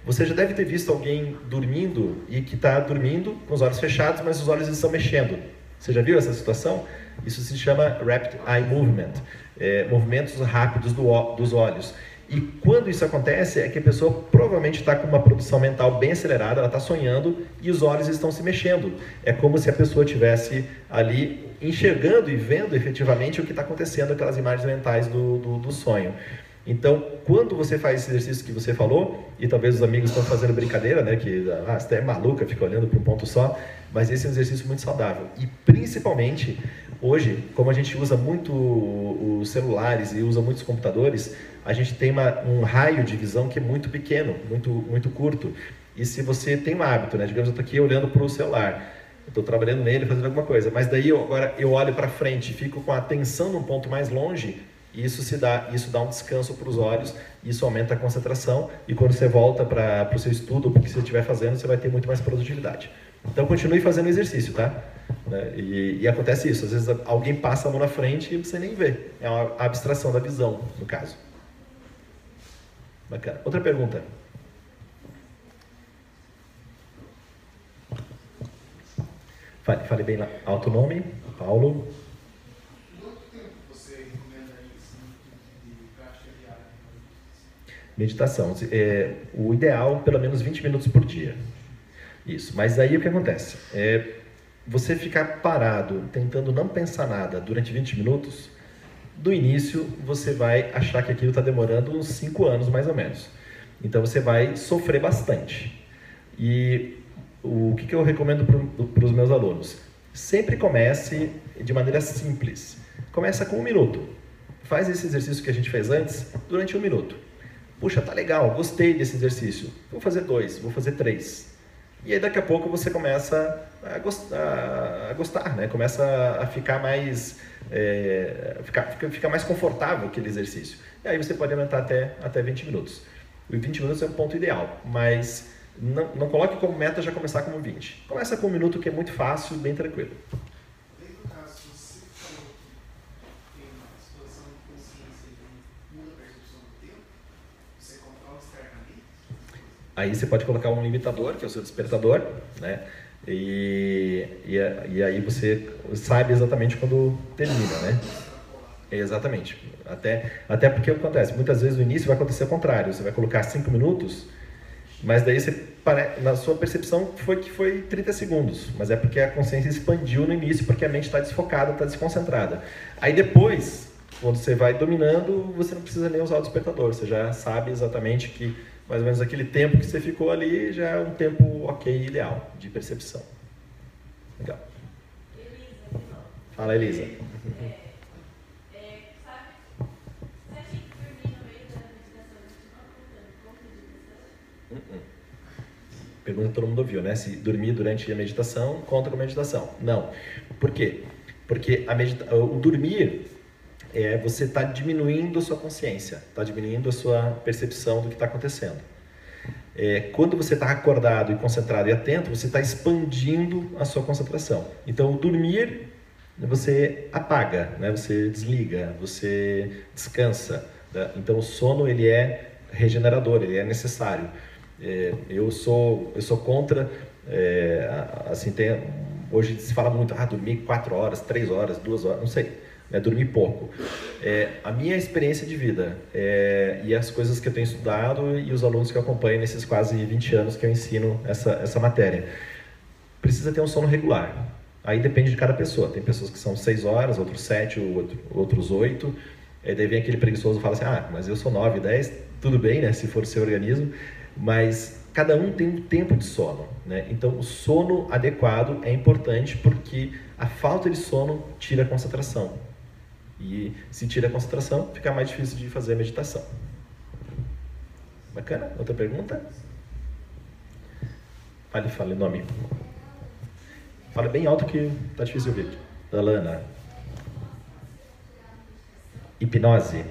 Você já deve ter visto alguém dormindo e que está dormindo com os olhos fechados, mas os olhos estão mexendo. Você já viu essa situação? Isso se chama Rapid Eye Movement, é, movimentos rápidos do, dos olhos. E quando isso acontece, é que a pessoa provavelmente está com uma produção mental bem acelerada, ela está sonhando e os olhos estão se mexendo. É como se a pessoa tivesse ali enxergando e vendo efetivamente o que está acontecendo, aquelas imagens mentais do, do, do sonho. Então, quando você faz esse exercício que você falou, e talvez os amigos estão fazendo brincadeira, né, que ah, você é maluca, fica olhando para um ponto só, mas esse é um exercício muito saudável. E principalmente, hoje, como a gente usa muito os celulares e usa muitos computadores, a gente tem uma, um raio de visão que é muito pequeno, muito, muito curto. E se você tem um hábito, né, digamos, eu estou aqui olhando para o celular, estou trabalhando nele, fazendo alguma coisa, mas daí eu, agora eu olho para frente, fico com a atenção num ponto mais longe, isso se dá, isso dá um descanso para os olhos, isso aumenta a concentração e quando você volta para o seu estudo, o que você estiver fazendo, você vai ter muito mais produtividade. Então continue fazendo exercício, tá? Né, e, e, acontece isso, às vezes alguém passa a mão na frente e você nem vê. É uma abstração da visão, no caso. Bacana. Outra pergunta. Fale, fale bem lá. Alto nome, Paulo. Meditação. É, o ideal, pelo menos 20 minutos por dia. Isso. Mas aí o que acontece? É, você ficar parado, tentando não pensar nada durante 20 minutos, do início você vai achar que aquilo está demorando uns 5 anos mais ou menos. Então você vai sofrer bastante. E o que, que eu recomendo para os meus alunos? Sempre comece de maneira simples. Começa com um minuto. Faz esse exercício que a gente fez antes durante um minuto. Puxa, tá legal, gostei desse exercício. Vou fazer dois, vou fazer três. E aí daqui a pouco você começa a gostar, a gostar né? Começa a ficar mais, é, ficar, fica mais confortável aquele exercício. E aí você pode aumentar até, até 20 minutos. O 20 minutos é o ponto ideal, mas não, não coloque como meta já começar como 20. Começa com um minuto que é muito fácil, bem tranquilo. Aí você pode colocar um limitador, que é o seu despertador, né? E, e, e aí você sabe exatamente quando termina, né? Exatamente. Até, até porque acontece? Muitas vezes no início vai acontecer o contrário. Você vai colocar 5 minutos, mas daí você, na sua percepção foi que foi 30 segundos. Mas é porque a consciência expandiu no início, porque a mente está desfocada, está desconcentrada. Aí depois, quando você vai dominando, você não precisa nem usar o despertador. Você já sabe exatamente que mais ou menos aquele tempo que você ficou ali já é um tempo ok, ideal, de percepção. Legal. Fala, Elisa. Pergunta que todo mundo ouviu, né? Se dormir durante a meditação conta com meditação. Não. Por quê? Porque a medita o dormir é você está diminuindo a sua consciência, está diminuindo a sua percepção do que está acontecendo. É, quando você está acordado e concentrado e atento, você está expandindo a sua concentração. Então, dormir, você apaga, né? você desliga, você descansa. Né? Então, o sono ele é regenerador, ele é necessário. É, eu sou eu sou contra, é, assim tem hoje se fala muito, ah, dormir quatro horas, três horas, duas horas, não sei é dormir pouco. É, a minha experiência de vida é, e as coisas que eu tenho estudado e os alunos que eu acompanho nesses quase 20 anos que eu ensino essa, essa matéria. Precisa ter um sono regular. Aí depende de cada pessoa. Tem pessoas que são 6 horas, outros 7, outro, outros 8. Aí daí vem aquele preguiçoso e fala assim, ah, mas eu sou 9, 10, tudo bem, né, se for seu organismo. Mas cada um tem um tempo de sono. Né? Então, o sono adequado é importante porque a falta de sono tira a concentração. E se tira a concentração, fica mais difícil de fazer a meditação. Bacana? Outra pergunta? Fale, fale o nome. Fala bem alto que tá difícil ouvir. Alana. Hipnose.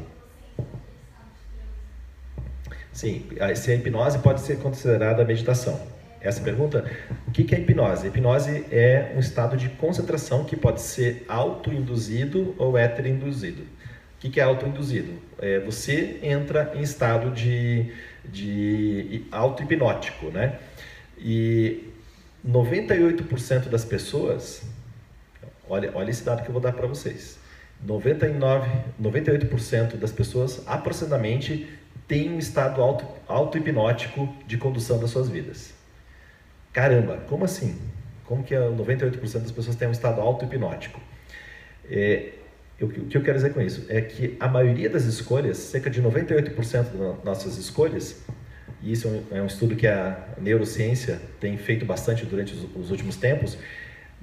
Sim, se hipnose pode ser considerada meditação essa pergunta, o que é hipnose? Hipnose é um estado de concentração que pode ser autoinduzido ou heteroinduzido. O que, é autoinduzido? É, você entra em estado de, de auto-hipnótico, né? E 98% das pessoas, olha, olha esse dado que eu vou dar para vocês. 99, 98% das pessoas aproximadamente têm um estado auto, auto-hipnótico de condução das suas vidas. Caramba, como assim? Como que 98% das pessoas têm um estado auto-hipnótico? É, o que eu quero dizer com isso é que a maioria das escolhas, cerca de 98% das nossas escolhas, e isso é um estudo que a neurociência tem feito bastante durante os últimos tempos,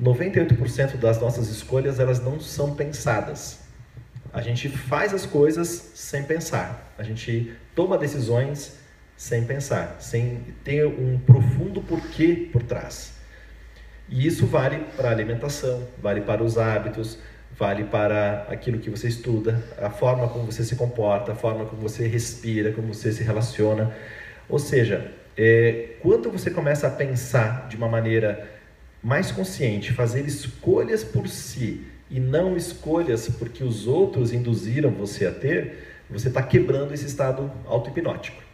98% das nossas escolhas elas não são pensadas. A gente faz as coisas sem pensar. A gente toma decisões sem pensar, sem ter um profundo porquê por trás. E isso vale para a alimentação, vale para os hábitos, vale para aquilo que você estuda, a forma como você se comporta, a forma como você respira, como você se relaciona. Ou seja, é, quando você começa a pensar de uma maneira mais consciente, fazer escolhas por si e não escolhas porque os outros induziram você a ter, você está quebrando esse estado auto-hipnótico.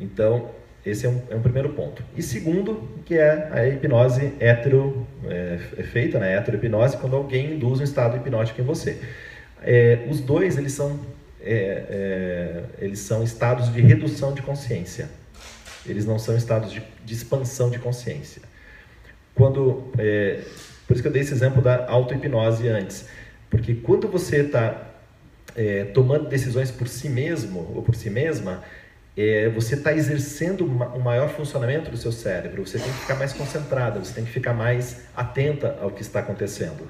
Então, esse é um, é um, primeiro ponto. E segundo, que é a hipnose hetero, é, é feita, né, heterohipnose, quando alguém induz um estado hipnótico em você. É, os dois, eles são, é, é, eles são estados de redução de consciência. Eles não são estados de, de expansão de consciência. Quando, é, por isso que eu dei esse exemplo da auto-hipnose antes. Porque quando você está tomando decisões por si mesmo ou por si mesma, é, você está exercendo o maior funcionamento do seu cérebro, você tem que ficar mais concentrada, você tem que ficar mais atenta ao que está acontecendo.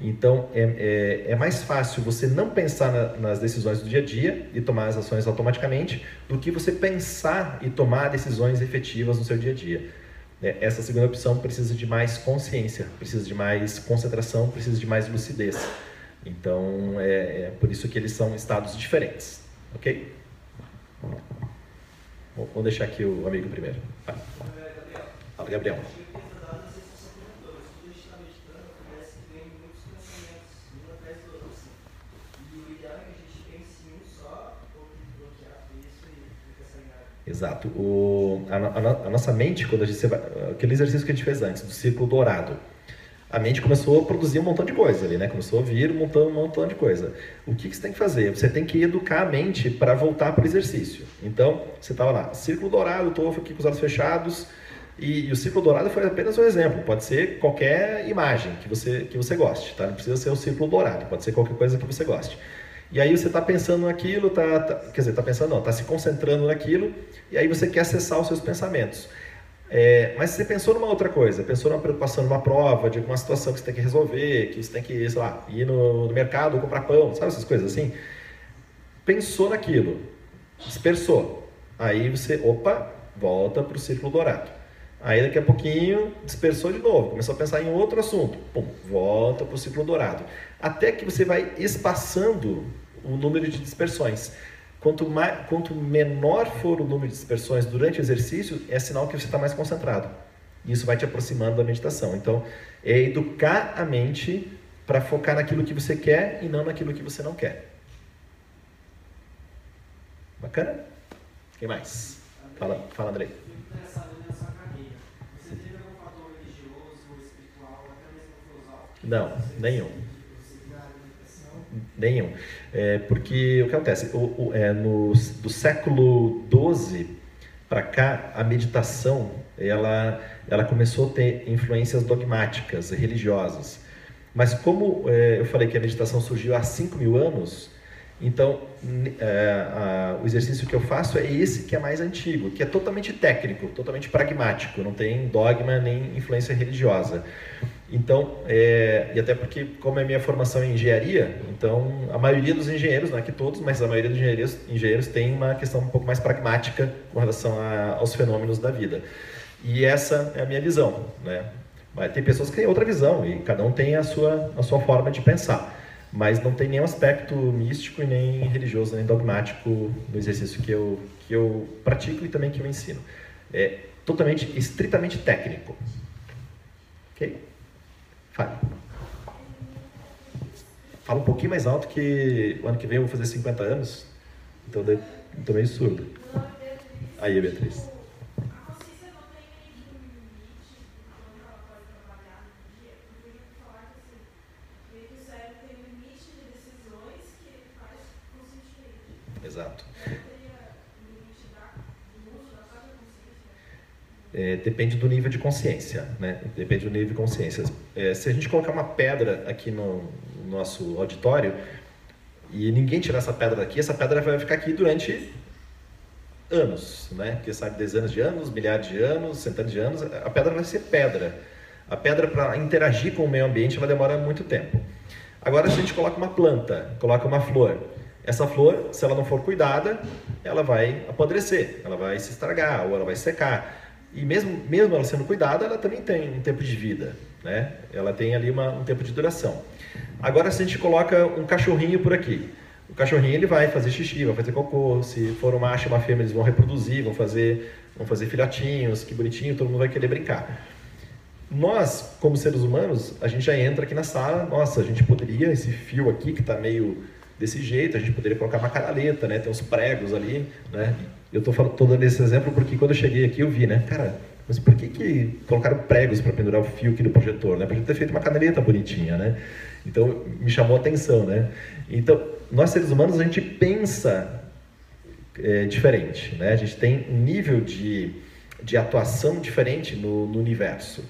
Então, é, é, é mais fácil você não pensar na, nas decisões do dia a dia e tomar as ações automaticamente, do que você pensar e tomar decisões efetivas no seu dia a dia. É, essa segunda opção precisa de mais consciência, precisa de mais concentração, precisa de mais lucidez. Então, é, é por isso que eles são estados diferentes. Ok? Vamos deixar aqui o amigo primeiro. Fala, Gabriel. Exato. O, a, a, a, nossa mente, quando a gente vai, aquele exercício que a gente fez antes, do círculo dourado, a mente começou a produzir um montão de coisa ali, né? Começou a vir um montão, um montão de coisa. O que, que você tem que fazer? Você tem que educar a mente para voltar para o exercício. Então, você estava lá, círculo dourado, estou aqui com os olhos fechados, e, e, o círculo dourado foi apenas um exemplo. Pode ser qualquer imagem que você, que você goste, tá? Não precisa ser o círculo dourado, pode ser qualquer coisa que você goste. E aí você está pensando naquilo, tá, tá, quer dizer, está pensando não, está se concentrando naquilo, e aí você quer acessar os seus pensamentos. É, mas você pensou numa outra coisa, pensou numa preocupação numa prova, de alguma situação que você tem que resolver, que você tem que, sei lá, ir no, no mercado comprar pão, sabe essas coisas assim? Pensou naquilo, dispersou. Aí você, opa, volta para o círculo dourado. Aí daqui a pouquinho dispersou de novo, começou a pensar em outro assunto, pum, volta para o círculo dourado. Até que você vai espaçando o número de dispersões. Quanto, mais, quanto menor for o número de dispersões durante o exercício, é sinal que você está mais concentrado. Isso vai te aproximando da meditação. Então, é educar a mente para focar naquilo que você quer e não naquilo que você não quer. Bacana? Quem mais? Fala, fala Andrei. Não, nenhum. Nenhum. É, porque o que acontece? O, o, é, no, do século XII para cá, a meditação ela, ela começou a ter influências dogmáticas, religiosas. Mas como é, eu falei que a meditação surgiu há 5 mil anos, então é, a, o exercício que eu faço é esse que é mais antigo, que é totalmente técnico, totalmente pragmático, não tem dogma nem influência religiosa. Então, é, e até porque, como é minha formação em engenharia, então a maioria dos engenheiros, não é que todos, mas a maioria dos engenheiros, engenheiros tem uma questão um pouco mais pragmática com relação a, aos fenômenos da vida. E essa é a minha visão, né? Mas tem pessoas que têm outra visão e cada um tem a sua, a sua forma de pensar. Mas não tem nenhum aspecto místico nem religioso, nem dogmático no exercício que eu, que eu pratico e também que eu ensino. É totalmente, estritamente técnico. Ok? Fale. Fala um pouquinho mais alto que o ano que vem eu vou fazer 50 anos. Então eu tô meio surdo. Aí, Beatriz. Exato. É, depende do nível de consciência, né? Depende do nível de consciência. É, se a gente colocar uma pedra aqui no, no nosso auditório e ninguém tirar essa pedra daqui, essa pedra vai ficar aqui durante anos, né? Que sabe dezenas de anos, milhares de anos, centenas de anos, a pedra vai ser pedra. A pedra para interagir com o meio ambiente ela demora muito tempo. Agora se a gente coloca uma planta, coloca uma flor, essa flor, se ela não for cuidada, ela vai apodrecer, ela vai se estragar ou ela vai secar. E mesmo, mesmo ela sendo cuidada, ela também tem um tempo de vida, né? Ela tem ali uma, um tempo de duração. Agora, se a gente coloca um cachorrinho por aqui, o cachorrinho ele vai fazer xixi, vai fazer cocô, se for um macho e uma fêmea, eles vão reproduzir, vão fazer, vão fazer filhotinhos, que bonitinho, todo mundo vai querer brincar. Nós, como seres humanos, a gente já entra aqui na sala, nossa, a gente poderia, esse fio aqui que está meio desse jeito, a gente poderia colocar uma canaleta, né? Tem uns pregos ali, né? Eu estou tô dando esse exemplo porque quando eu cheguei aqui eu vi, né? Cara, mas por que, que colocaram pregos para pendurar o fio aqui do projetor, né? Podia ter feito uma canaleta bonitinha, né? Então me chamou a atenção, né? Então nós seres humanos a gente pensa é, diferente, né? A gente tem um nível de, de atuação diferente no, no universo.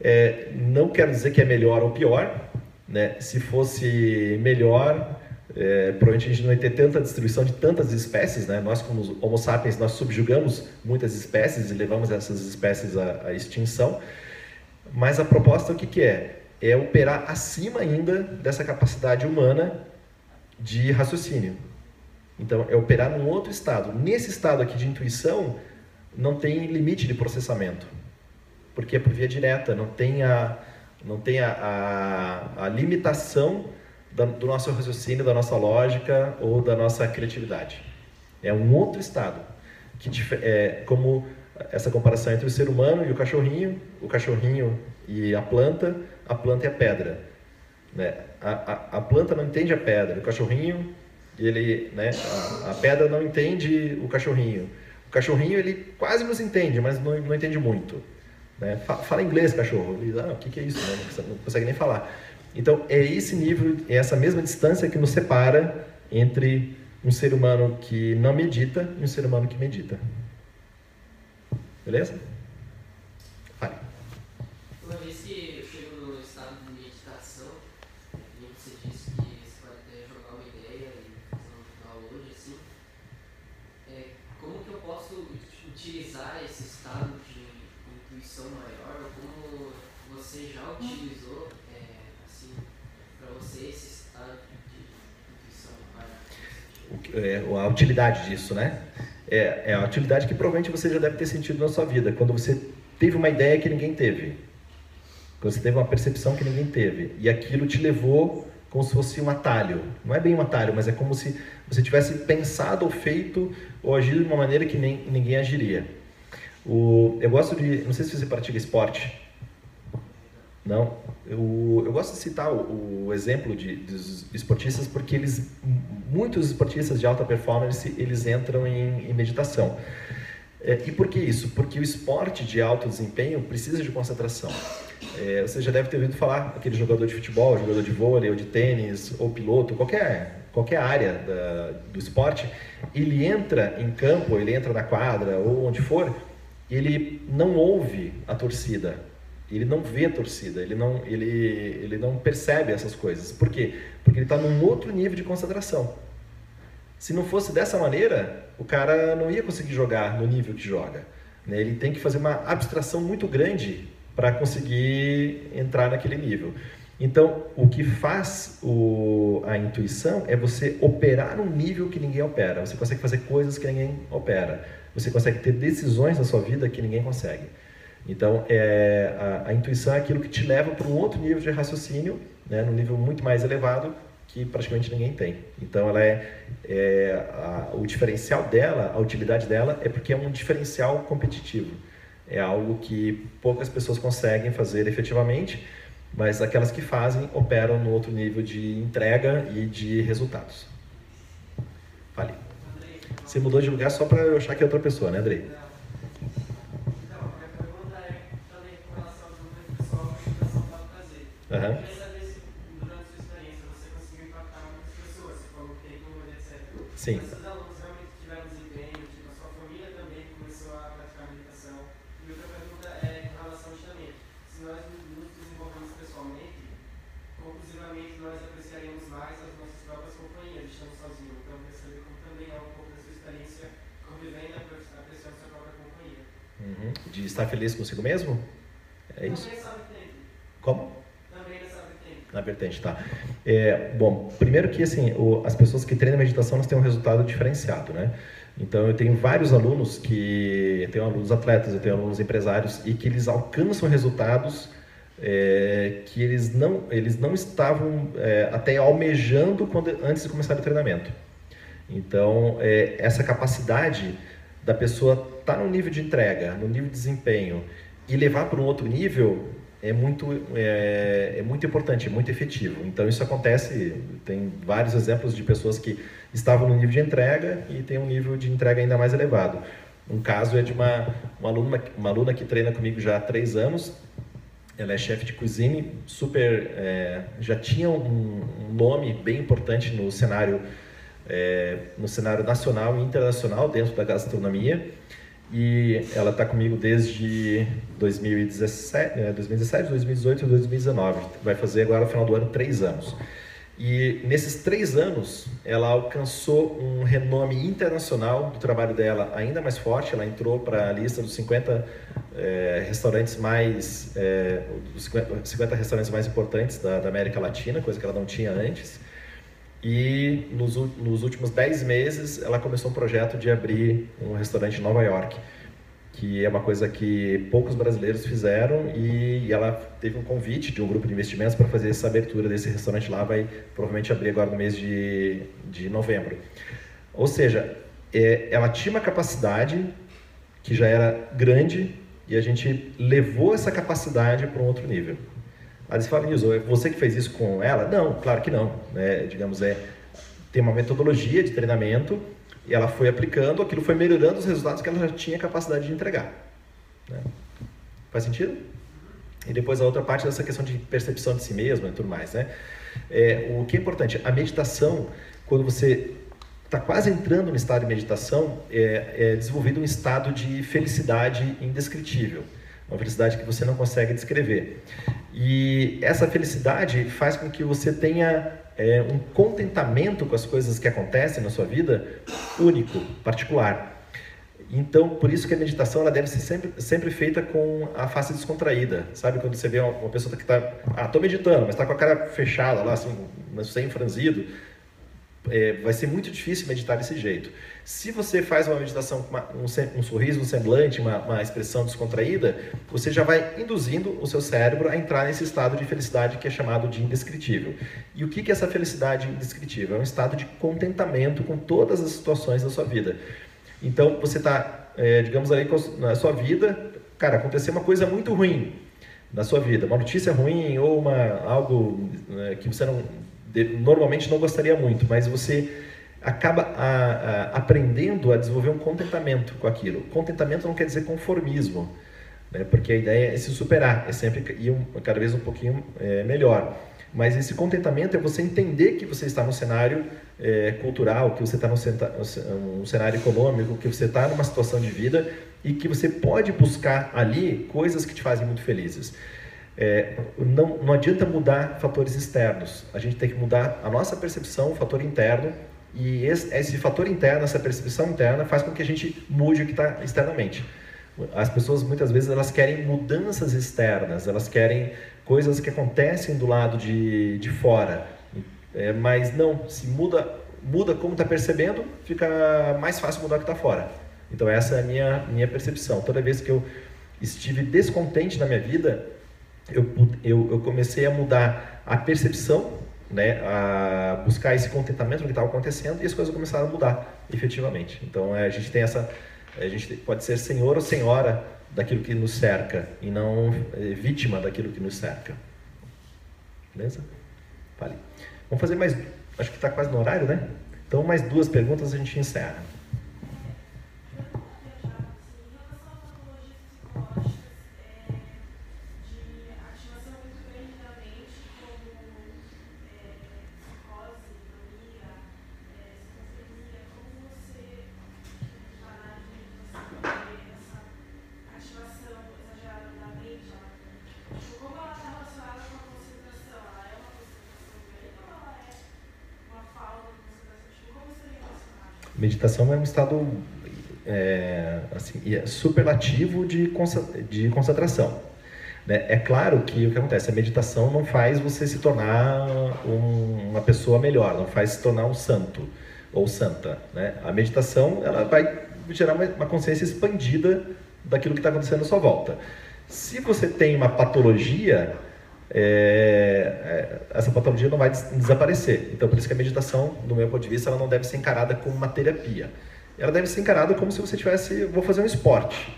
É, não quero dizer que é melhor ou pior, né? Se fosse melhor é, provavelmente a gente não ia ter tanta distribuição de tantas espécies, né? Nós, como Homo sapiens, nós subjugamos muitas espécies e levamos essas espécies à, à extinção. Mas a proposta o que, que é? É operar acima ainda dessa capacidade humana de raciocínio. Então, é operar num outro estado. Nesse estado aqui de intuição, não tem limite de processamento, porque é por via direta, não tem a, não tem a, a, a limitação do nosso raciocínio, da nossa lógica ou da nossa criatividade. É um outro estado que é como essa comparação entre o ser humano e o cachorrinho, o cachorrinho e a planta, a planta e a pedra. Né? A, a, a planta não entende a pedra, o cachorrinho, ele, né? a, a, pedra não entende o cachorrinho. O cachorrinho ele quase nos entende, mas não, não entende muito. Né? Fala, inglês, cachorro. Ele ah, o que, que é isso? Né? Não consegue nem falar. Então, é esse nível, é essa mesma distância que nos separa entre um ser humano que não medita e um ser humano que medita. Beleza? Fale. Uma vez que eu chego no estado de meditação, e você disse que você pode até jogar uma ideia e fazer um download assim, é, como que eu posso utilizar esse estado de intuição maior, ou como você já utilizou é, a utilidade disso, né? É, é a utilidade que provavelmente você já deve ter sentido na sua vida, quando você teve uma ideia que ninguém teve, quando você teve uma percepção que ninguém teve, e aquilo te levou como se fosse um atalho. Não é bem um atalho, mas é como se você tivesse pensado ou feito ou agido de uma maneira que nem, ninguém agiria. O, eu gosto de, não sei se você pratica esporte, não, eu, eu gosto de citar o, o exemplo de, dos esportistas porque eles, muitos esportistas de alta performance, eles entram em, em meditação. É, e por que isso? Porque o esporte de alto desempenho precisa de concentração. É, você já deve ter ouvido falar aquele jogador de futebol, jogador de vôlei, ou de tênis, ou piloto, qualquer, qualquer área da, do esporte, ele entra em campo, ele entra na quadra ou onde for, ele não ouve a torcida, ele não vê a torcida, ele não, ele, ele não percebe essas coisas. Por quê? Porque ele está num outro nível de concentração. Se não fosse dessa maneira, o cara não ia conseguir jogar no nível que joga. Né? Ele tem que fazer uma abstração muito grande para conseguir entrar naquele nível. Então, o que faz o, a intuição é você operar num nível que ninguém opera. Você consegue fazer coisas que ninguém opera. Você consegue ter decisões na sua vida que ninguém consegue. Então, é, a, a, intuição é aquilo que te leva para um outro nível de raciocínio, né, num nível muito mais elevado que praticamente ninguém tem. Então, ela é, é a, o diferencial dela, a utilidade dela é porque é um diferencial competitivo. É algo que poucas pessoas conseguem fazer efetivamente mas aquelas que fazem operam no outro nível de entrega e de resultados. Fale. Você mudou de lugar só para eu achar que é outra pessoa, né, Andrei? Então, a minha pergunta é também com relação ao desenvolvimento pessoal que a educação pode trazer. Aham. Eu queria saber se, durante a sua experiência, você conseguiu impactar muitas pessoas, você falou que tem como, Sim. Mas os alunos realmente tiveram desempenho, tipo, a sua família também começou a praticar meditação. E outra pergunta é em relação justamente, se nós nos desenvolvemos pessoalmente, conclusivamente nós apreciaremos mais as nossas próprias companhias, estando sozinhos. Então, como também é um pouco da sua experiência convivendo apreciando sua própria companhia. Uhum. De estar feliz consigo mesmo? É isso? Como? Na vertente, tá. É, bom, primeiro que assim, o- as pessoas que treinam meditação elas têm um resultado diferenciado, né? Então eu tenho vários alunos que eu tenho alunos atletas, eu tenho alunos empresários e que eles alcançam resultados é, que eles não eles não estavam é, até almejando quando, antes de começar o treinamento. Então é, essa capacidade da pessoa estar no nível de entrega, no nível de desempenho e levar para um outro nível é muito é, é muito importante, muito efetivo. Então isso acontece, tem vários exemplos de pessoas que estavam no nível de entrega e tem um nível de entrega ainda mais elevado. Um caso é de uma, uma, aluna, uma aluna que treina comigo já há três anos. Ela é chefe de cozinha, super, é, já tinha um, um nome bem importante no cenário, é, no cenário nacional e internacional dentro da gastronomia e ela está comigo desde 2017, é, 2017, 2018 e 2019. Vai fazer agora no final do ano três anos. E nesses três anos, ela alcançou um renome internacional do trabalho dela ainda mais forte. Ela entrou para a lista dos 50 é, restaurantes mais, é, dos 50, 50 restaurantes mais importantes da, da América Latina, coisa que ela não tinha antes. E nos, nos últimos 10 meses, ela começou um projeto de abrir um restaurante em Nova York, que é uma coisa que poucos brasileiros fizeram e ela teve um convite de um grupo de investimentos para fazer essa abertura desse restaurante lá, vai provavelmente abrir agora no mês de, de novembro. Ou seja, é, ela tinha uma capacidade que já era grande e a gente levou essa capacidade para um outro nível. Aí você fala, Nilson, é você que fez isso com ela? Não, claro que não. né? digamos, é, tem uma metodologia de treinamento e ela foi aplicando, aquilo foi melhorando os resultados que ela já tinha capacidade de entregar. né? Faz sentido? E depois a outra parte dessa questão de percepção de si mesmo e tudo mais, né? É, o que é importante, a meditação, quando você está quase entrando no estado de meditação, é, é desenvolvido um estado de felicidade indescritível, uma felicidade que você não consegue descrever. E essa felicidade faz com que você tenha é, um contentamento com as coisas que acontecem na sua vida único, particular. Então, por isso que a meditação ela deve ser sempre, sempre feita com a face descontraída. Sabe quando você vê uma, pessoa que está, ah, estou meditando, mas está com a cara fechada lá, assim, sem franzido, é, vai ser muito difícil meditar desse jeito. Se você faz uma meditação com um, um sorriso, um semblante, uma, uma expressão descontraída, você já vai induzindo o seu cérebro a entrar nesse estado de felicidade que é chamado de indescritível. E o que que é essa felicidade indescritível? É um estado de contentamento com todas as situações da sua vida. Então, você está, digamos ali, com a- na sua vida, cara, aconteceu uma coisa muito ruim na sua vida, uma notícia ruim ou uma, algo né, que você não, normalmente não gostaria muito, mas você acaba a- a- aprendendo a desenvolver um contentamento com aquilo. Contentamento não quer dizer conformismo, né, porque a ideia é se superar, é sempre ir um, cada vez um pouquinho é, melhor. Mas esse contentamento é você entender que você está no cenário é, cultural, que você está no centa- um cenário econômico, que você está numa situação de vida e que você pode buscar ali coisas que te fazem muito felizes. É, não, não adianta mudar fatores externos, a gente tem que mudar a nossa percepção, o fator interno, e esse, fator interno, essa percepção interna, faz com que a gente mude o que está externamente. As pessoas muitas vezes elas querem mudanças externas, elas querem coisas que acontecem do lado de, de fora, É, mas não, se muda, muda como está percebendo, fica mais fácil mudar o que está fora. Então essa é a minha, minha percepção. Toda vez que eu estive descontente na minha vida, eu, eu, eu comecei a mudar a percepção, né, a buscar esse contentamento do que estava acontecendo e as coisas começaram a mudar efetivamente. Então é, a gente tem essa, a gente pode ser senhor ou senhora daquilo que nos cerca e não é, vítima daquilo que nos cerca. Beleza? Fale. Vamos fazer mais. Acho que está quase no horário, né? Então, mais duas perguntas a gente encerra. Meditação é um estado é, assim, é superlativo de, de concentração. Né? É claro que o que acontece, a meditação não faz você se tornar um, uma pessoa melhor, não faz se tornar um santo ou santa. Né? A meditação ela vai gerar uma, uma consciência expandida daquilo que está acontecendo à sua volta. Se você tem uma patologia, é, é, essa patologia não vai desaparecer. Então, por isso que a meditação, do meu ponto de vista, ela não deve ser encarada como uma terapia. Ela deve ser encarada como se você tivesse, vou fazer um esporte.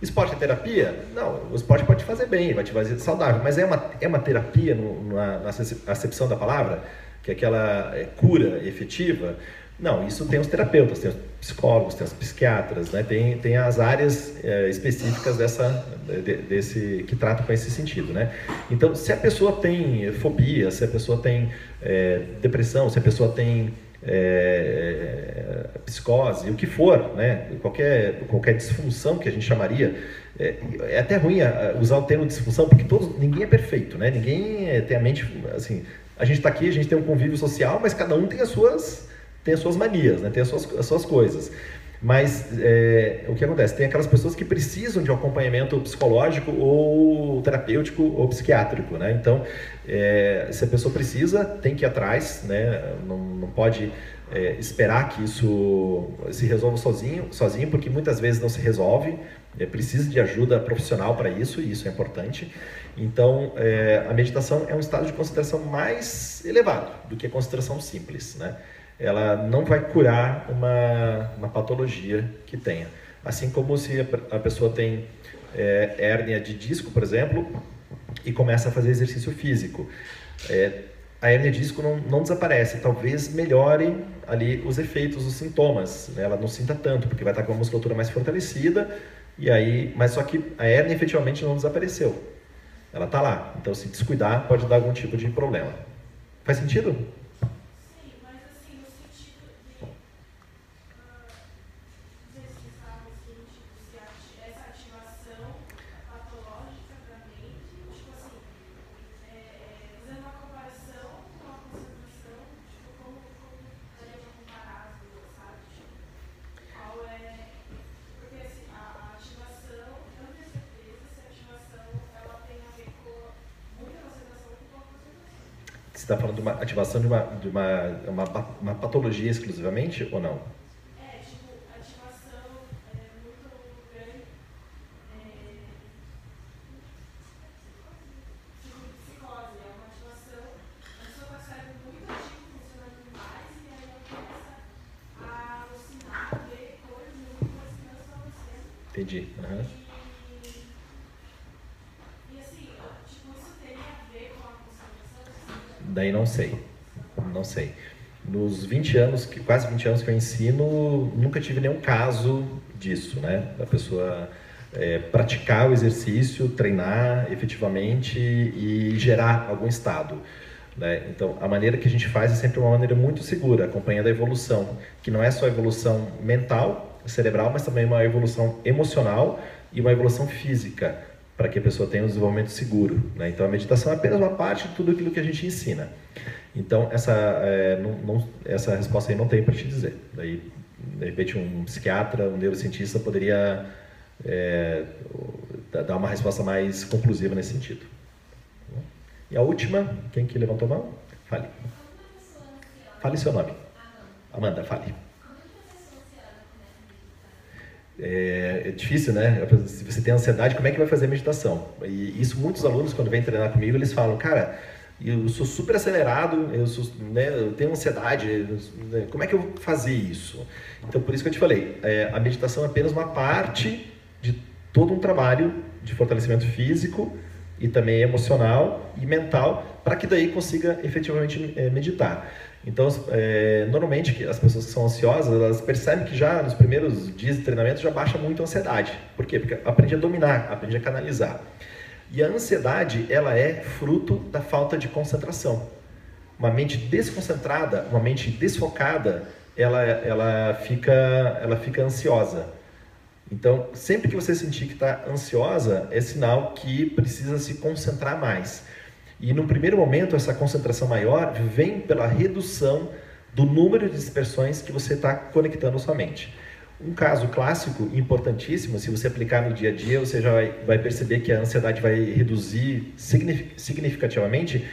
Esporte é terapia? Não, o esporte pode te fazer bem, vai te fazer saudável, mas é uma, é uma terapia no, na, na acepção da palavra, que é aquela é, cura efetiva? Não, isso tem os terapeutas, tem os psicólogos, tem os psiquiatras, né? tem, tem as áreas é, específicas dessa, de, desse, que tratam com esse sentido. Né? Então, se a pessoa tem fobia, se a pessoa tem é, depressão, se a pessoa tem é, psicose, o que for, né? qualquer, qualquer disfunção que a gente chamaria, é, é até ruim usar o termo disfunção, porque todos, ninguém é perfeito, né? ninguém é, tem a mente, assim, a gente está aqui, a gente tem um convívio social, mas cada um tem as suas tem as suas manias, né? tem as suas, as suas coisas. Mas é, o que acontece? Tem aquelas pessoas que precisam de um acompanhamento psicológico ou terapêutico ou psiquiátrico, né? Então, é, se a pessoa precisa, tem que ir atrás, né? Não, não pode é, esperar que isso se resolva sozinho, sozinho, porque muitas vezes não se resolve. É, precisa de ajuda profissional para isso, e isso é importante. Então, é, a meditação é um estado de concentração mais elevado do que a concentração simples, né? Ela não vai curar uma, uma patologia que tenha. Assim como se a pessoa tem é, hérnia de disco, por exemplo, e começa a fazer exercício físico. É, a hérnia de disco não, não desaparece, talvez melhore ali os efeitos, os sintomas. Né? Ela não sinta tanto, porque vai estar com a musculatura mais fortalecida, e aí, mas só que a hérnia efetivamente não desapareceu. Ela está lá. Então, se descuidar, pode dar algum tipo de problema. Faz sentido? está falando de uma de uma, uma, uma, uma patologia exclusivamente ou não? É, tipo, ativação é muito grande. É, tipo, psicose, é uma ativação. A pessoa está saindo muito ativo, funcionando demais, e aí ela começa a alucinar, ver coisas muito coisas que não estão acontecendo. Entendi. Uhum. Daí não sei. Não sei. Nos 20 anos, que quase 20 anos que eu ensino, nunca tive nenhum caso disso, né? Da pessoa é, praticar o exercício, treinar efetivamente e gerar algum estado. Né? Então, a maneira que a gente faz é sempre uma maneira muito segura, acompanhando a evolução, que não é só a evolução mental, cerebral, mas também uma evolução emocional e uma evolução física para que a pessoa tenha um desenvolvimento seguro. Né? Então, a meditação é apenas uma parte de tudo aquilo que a gente ensina. Então, essa, é, não, não, essa resposta aí não tem para te dizer. Daí, de repente, um psiquiatra, um neurocientista poderia é, dar uma resposta mais conclusiva nesse sentido. E a última, quem que levantou a mão? Fale. Fale seu nome. Amanda, fale. É, é, difícil, né? Se você tem ansiedade, como é que vai fazer a meditação? E isso muitos alunos, quando vêm treinar comigo, eles falam, cara, eu sou super acelerado, eu, sou, né, eu tenho ansiedade, né, como é que eu vou fazer isso? Então, por isso que eu te falei, é, a meditação é apenas uma parte de todo um trabalho de fortalecimento físico e também emocional e mental para que daí consiga efetivamente é, meditar. Então, é, normalmente as pessoas que são ansiosas, elas percebem que já nos primeiros dias de treinamento já baixa muito a ansiedade. Por quê? Porque aprende a dominar, aprende a canalizar. E a ansiedade, ela é fruto da falta de concentração. Uma mente desconcentrada, uma mente desfocada, ela, ela, fica, ela fica ansiosa. Então, sempre que você sentir que está ansiosa, é sinal que precisa se concentrar mais. E no primeiro momento, essa concentração maior vem pela redução do número de dispersões que você está conectando à sua mente. Um caso clássico, importantíssimo, se você aplicar no dia a dia, você já vai, perceber que a ansiedade vai reduzir significativamente,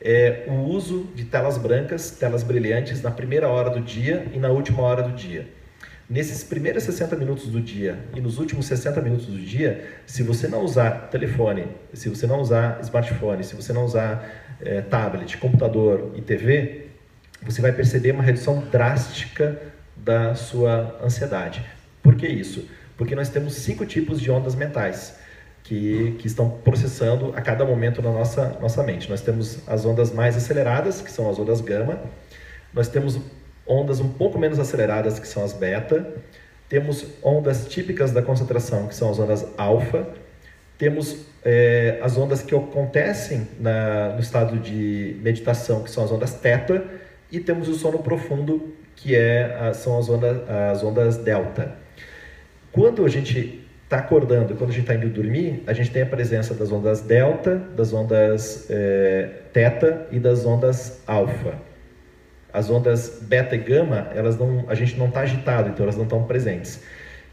é o uso de telas brancas, telas brilhantes na primeira hora do dia e na última hora do dia. Nesses primeiros 60 minutos do dia e nos últimos 60 minutos do dia, se você não usar telefone, se você não usar smartphone, se você não usar é, tablet, computador e TV, você vai perceber uma redução drástica da sua ansiedade. Por que isso? Porque nós temos cinco tipos de ondas mentais que, que estão processando a cada momento na nossa, nossa mente. Nós temos as ondas mais aceleradas, que são as ondas gama, nós temos ondas um pouco menos aceleradas, que são as beta, temos ondas típicas da concentração, que são as ondas alfa, temos é, as ondas que acontecem na, no estado de meditação, que são as ondas teta, e temos o sono profundo, que é, são as ondas, as ondas delta. Quando a gente está acordando, quando a gente está indo dormir, a gente tem a presença das ondas delta, das ondas é, teta e das ondas alfa. As ondas beta e gama, elas não, a gente não está agitado, então elas não estão presentes.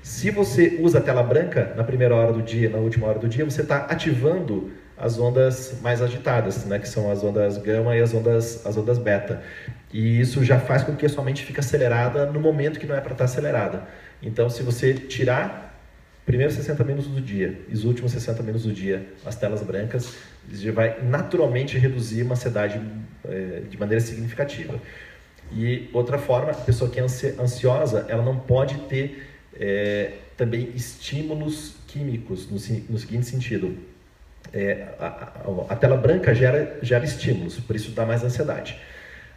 Se você usa a tela branca na primeira hora do dia, na última hora do dia, você está ativando as ondas mais agitadas, né, que são as ondas gama e as ondas, as ondas beta. E isso já faz com que a sua mente fique acelerada no momento que não é para estar tá acelerada. Então, se você tirar primeiros 60 minutos do dia e os últimos 60 minutos do dia, as telas brancas, já vai naturalmente reduzir uma ansiedade é, de maneira significativa. E outra forma, a pessoa que é ansiosa, ela não pode ter é, também estímulos químicos, no, no seguinte sentido. É, a, a, a, tela branca gera, gera estímulos, por isso dá mais ansiedade.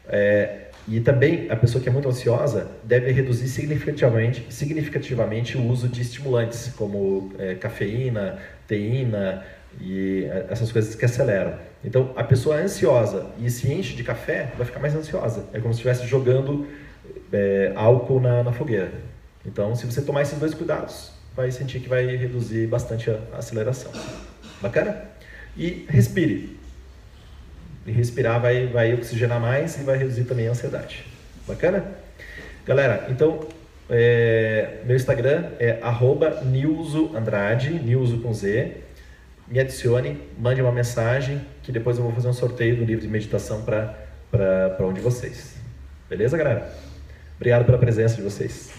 É, e também a pessoa que é muito ansiosa deve reduzir significativamente, significativamente o uso de estimulantes, como é, cafeína, teína e é, essas coisas que aceleram. Então, a pessoa ansiosa e se enche de café, vai ficar mais ansiosa. É como se estivesse jogando é, álcool na, na fogueira. Então, se você tomar esses dois cuidados, vai sentir que vai reduzir bastante a aceleração. Bacana? E respire. E respirar vai, vai oxigenar mais e vai reduzir também a ansiedade. Bacana? Galera, então, é, meu Instagram é arroba Andrade, Nilzo com Z. Me adicione, mande uma mensagem que depois eu vou fazer um sorteio do livro de meditação para um de vocês. Beleza, galera? Obrigado pela presença de vocês.